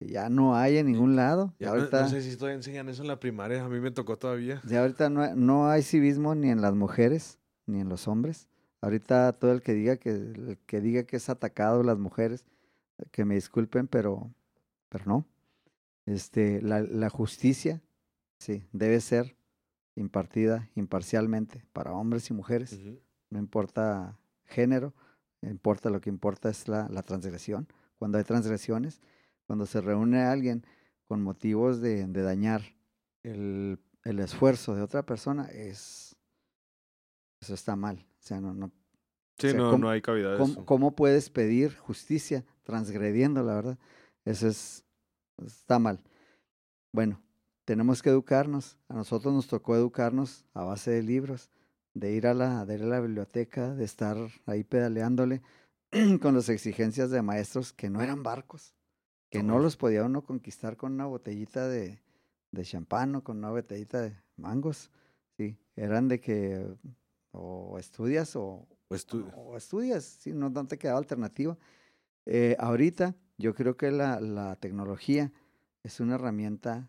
ya no hay en ningún lado. Ya ahorita, no, sé si todavía enseñan eso en la primaria, a mí me tocó todavía. Ya ahorita no, no hay civismo ni en las mujeres, ni en los hombres. Ahorita todo el que diga que, el que diga que es atacado las mujeres, que me disculpen, pero, pero no. Este, la, la justicia, sí, debe ser impartida imparcialmente para hombres y mujeres. No importa género, importa lo que importa es la, la transgresión. Cuando hay transgresiones, cuando se reúne alguien con motivos de, dañar el, esfuerzo de otra persona, es eso está mal. O sea, no, no, sí, no, no hay cavidad. ¿cómo, ¿Cómo puedes pedir justicia transgrediendo, la verdad? Eso es, está mal. Bueno, tenemos que educarnos. A nosotros nos tocó educarnos a base de libros, de ir a la, de ir a la biblioteca, de estar ahí pedaleándole con las exigencias de maestros que no eran barcos que no los podía uno conquistar con una botellita de, de champán o con una botellita de mangos. Sí, eran de que o estudias o, o, estudias, sí, no, te quedaba alternativa. Eh, ahorita yo creo que la, la, tecnología es una herramienta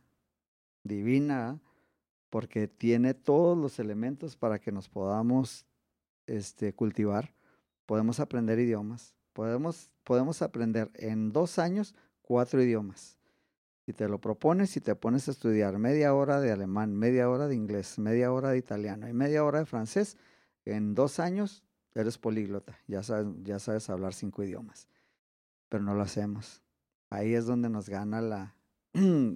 divina porque tiene todos los elementos para que nos podamos este, cultivar. Podemos aprender idiomas, podemos, podemos aprender en dos años cuatro idiomas. Si te lo propones, si te pones a estudiar media hora de alemán, media hora de inglés, media hora de italiano y media hora de francés, en dos años eres políglota, ya sabes, ya sabes hablar cinco idiomas. Pero no lo hacemos. Ahí es donde nos gana la,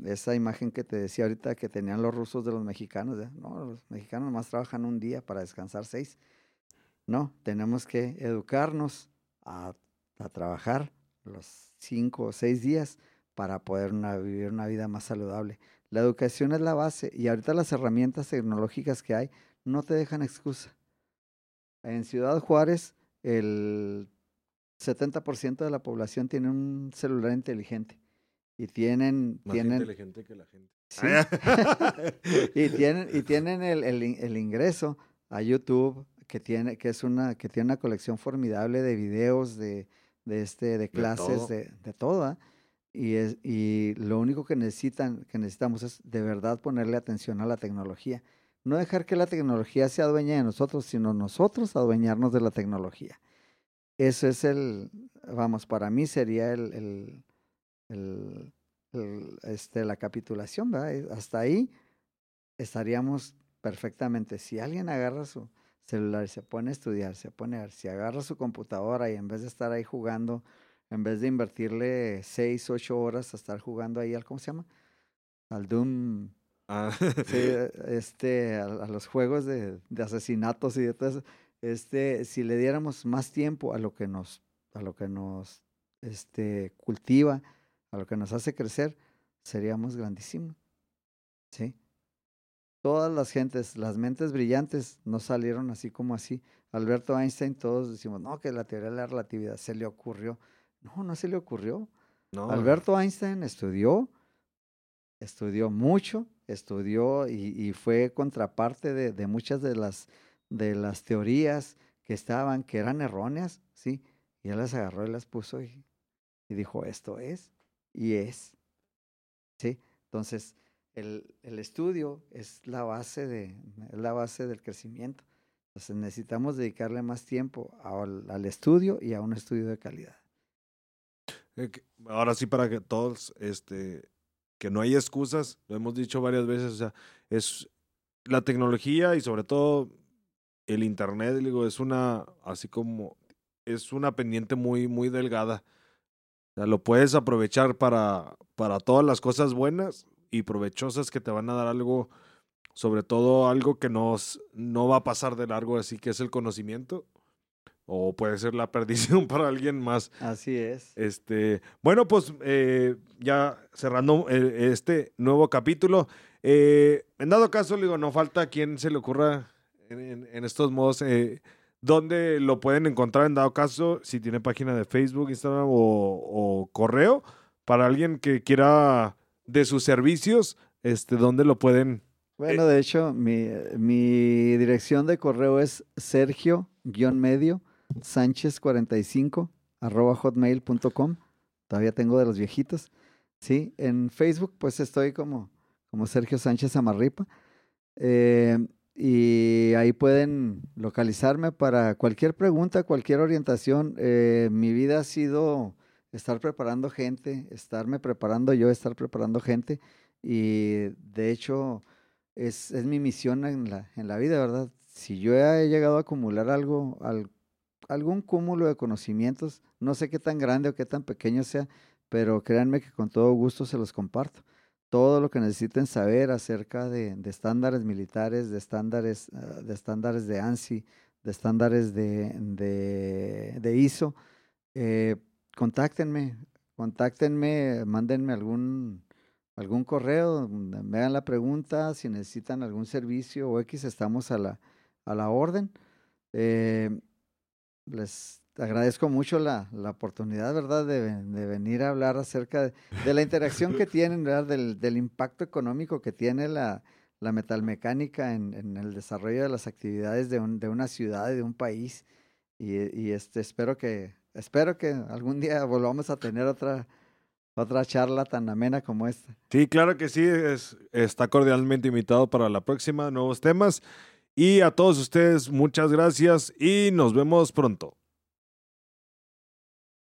esa imagen que te decía ahorita que tenían los rusos de los mexicanos. No, los mexicanos más trabajan un día para descansar seis. No, tenemos que educarnos a, a trabajar los cinco o seis días para poder vivir una vida más saludable. La educación es la base y ahorita las herramientas tecnológicas que hay no te dejan excusa. En Ciudad Juárez, el 70% de la población tiene un celular inteligente y tienen... Más tienen, inteligente que la gente. y tienen, y tienen el, el, el, ingreso a YouTube, que tiene, que es una, que tiene una colección formidable de videos, de, de, este, de clases, de, de, todo. Y, es, y lo único que, necesitan, que necesitamos es de verdad ponerle atención a la tecnología. No dejar que la tecnología sea dueña de nosotros, sino nosotros adueñarnos de la tecnología. Eso es el, vamos, para mí sería el, el, el, el este, la capitulación, ¿verdad? Hasta ahí estaríamos perfectamente. Si alguien agarra su, celular, se pone a estudiar, se pone a ver, si agarra su computadora y en vez de estar ahí jugando, en vez de invertirle seis, ocho horas a estar jugando ahí al, ¿cómo se llama? Al Doom. Ah. este, a, los juegos de, de, asesinatos y de todo eso. Este, si le diéramos más tiempo a lo que nos, a lo que nos este, cultiva, a lo que nos hace crecer, seríamos grandísimos. ¿Sí? todas las gentes, las mentes brillantes, no salieron así como así. Alberto Einstein, todos decimos, no, que la teoría de la relatividad se le ocurrió. No, no se le ocurrió. No. Alberto Einstein estudió, estudió mucho, estudió y, fue contraparte de, muchas de las, de las teorías que estaban, que eran erróneas, ¿sí? Y él las agarró y las puso y, y dijo, esto es y es. ¿Sí? Entonces, el, el, estudio es la base de la base del crecimiento. Entonces necesitamos dedicarle más tiempo al, al, estudio y a un estudio de calidad. Eh, ahora sí para que todos este que no hay excusas, lo hemos dicho varias veces, o sea, es la tecnología y sobre todo el internet, digo, es una, así como, es una pendiente muy, muy delgada. O sea, lo puedes aprovechar para, para todas las cosas buenas y provechosas que te van a dar algo, sobre todo algo que nos, no va a pasar de largo, así que es el conocimiento. O puede ser la perdición para alguien más. Así es. Este, bueno, pues eh, ya cerrando eh, este nuevo capítulo. Eh, en dado caso, digo, no falta quien se le ocurra en, en estos modos. ¿Dónde lo pueden encontrar en dado caso? Si tiene página de Facebook, Instagram o, o correo. Para alguien que quiera de sus servicios, este, ¿dónde lo pueden? Bueno, de hecho, mi, mi dirección de correo es sergio-medio sánchez45 arroba hotmail.com. Todavía tengo de los viejitos. Sí, en Facebook pues estoy como, como Sergio Sánchez Amarripa. Eh, y ahí pueden localizarme para cualquier pregunta, cualquier orientación. Eh, mi vida ha sido estar preparando gente, estarme preparando yo, estar preparando gente. Y de hecho es, es mi misión en la, en la vida, ¿verdad? Si yo he llegado a acumular algo, al, algún cúmulo de conocimientos, no sé qué tan grande o qué tan pequeño sea, pero créanme que con todo gusto se los comparto. Todo lo que necesiten saber acerca de, estándares militares, de estándares, uh, de estándares de ANSI, de estándares de ISO, eh, contáctenme, contáctenme, mándenme algún, algún correo, me hagan la pregunta, si necesitan algún servicio o X, estamos a la, a la orden. Eh, les agradezco mucho la, la oportunidad, ¿verdad?, de, de, venir a hablar acerca de, de la interacción que tienen, ¿verdad?, del, del, impacto económico que tiene la, la metalmecánica en, en, el desarrollo de las actividades de, un, de una ciudad y de un país. Y, y, este, espero, que, espero que algún día volvamos a tener otra, otra charla tan amena como esta. Sí, claro que sí, es, está cordialmente invitado para la próxima, nuevos temas. Y a todos ustedes, muchas gracias y nos vemos pronto.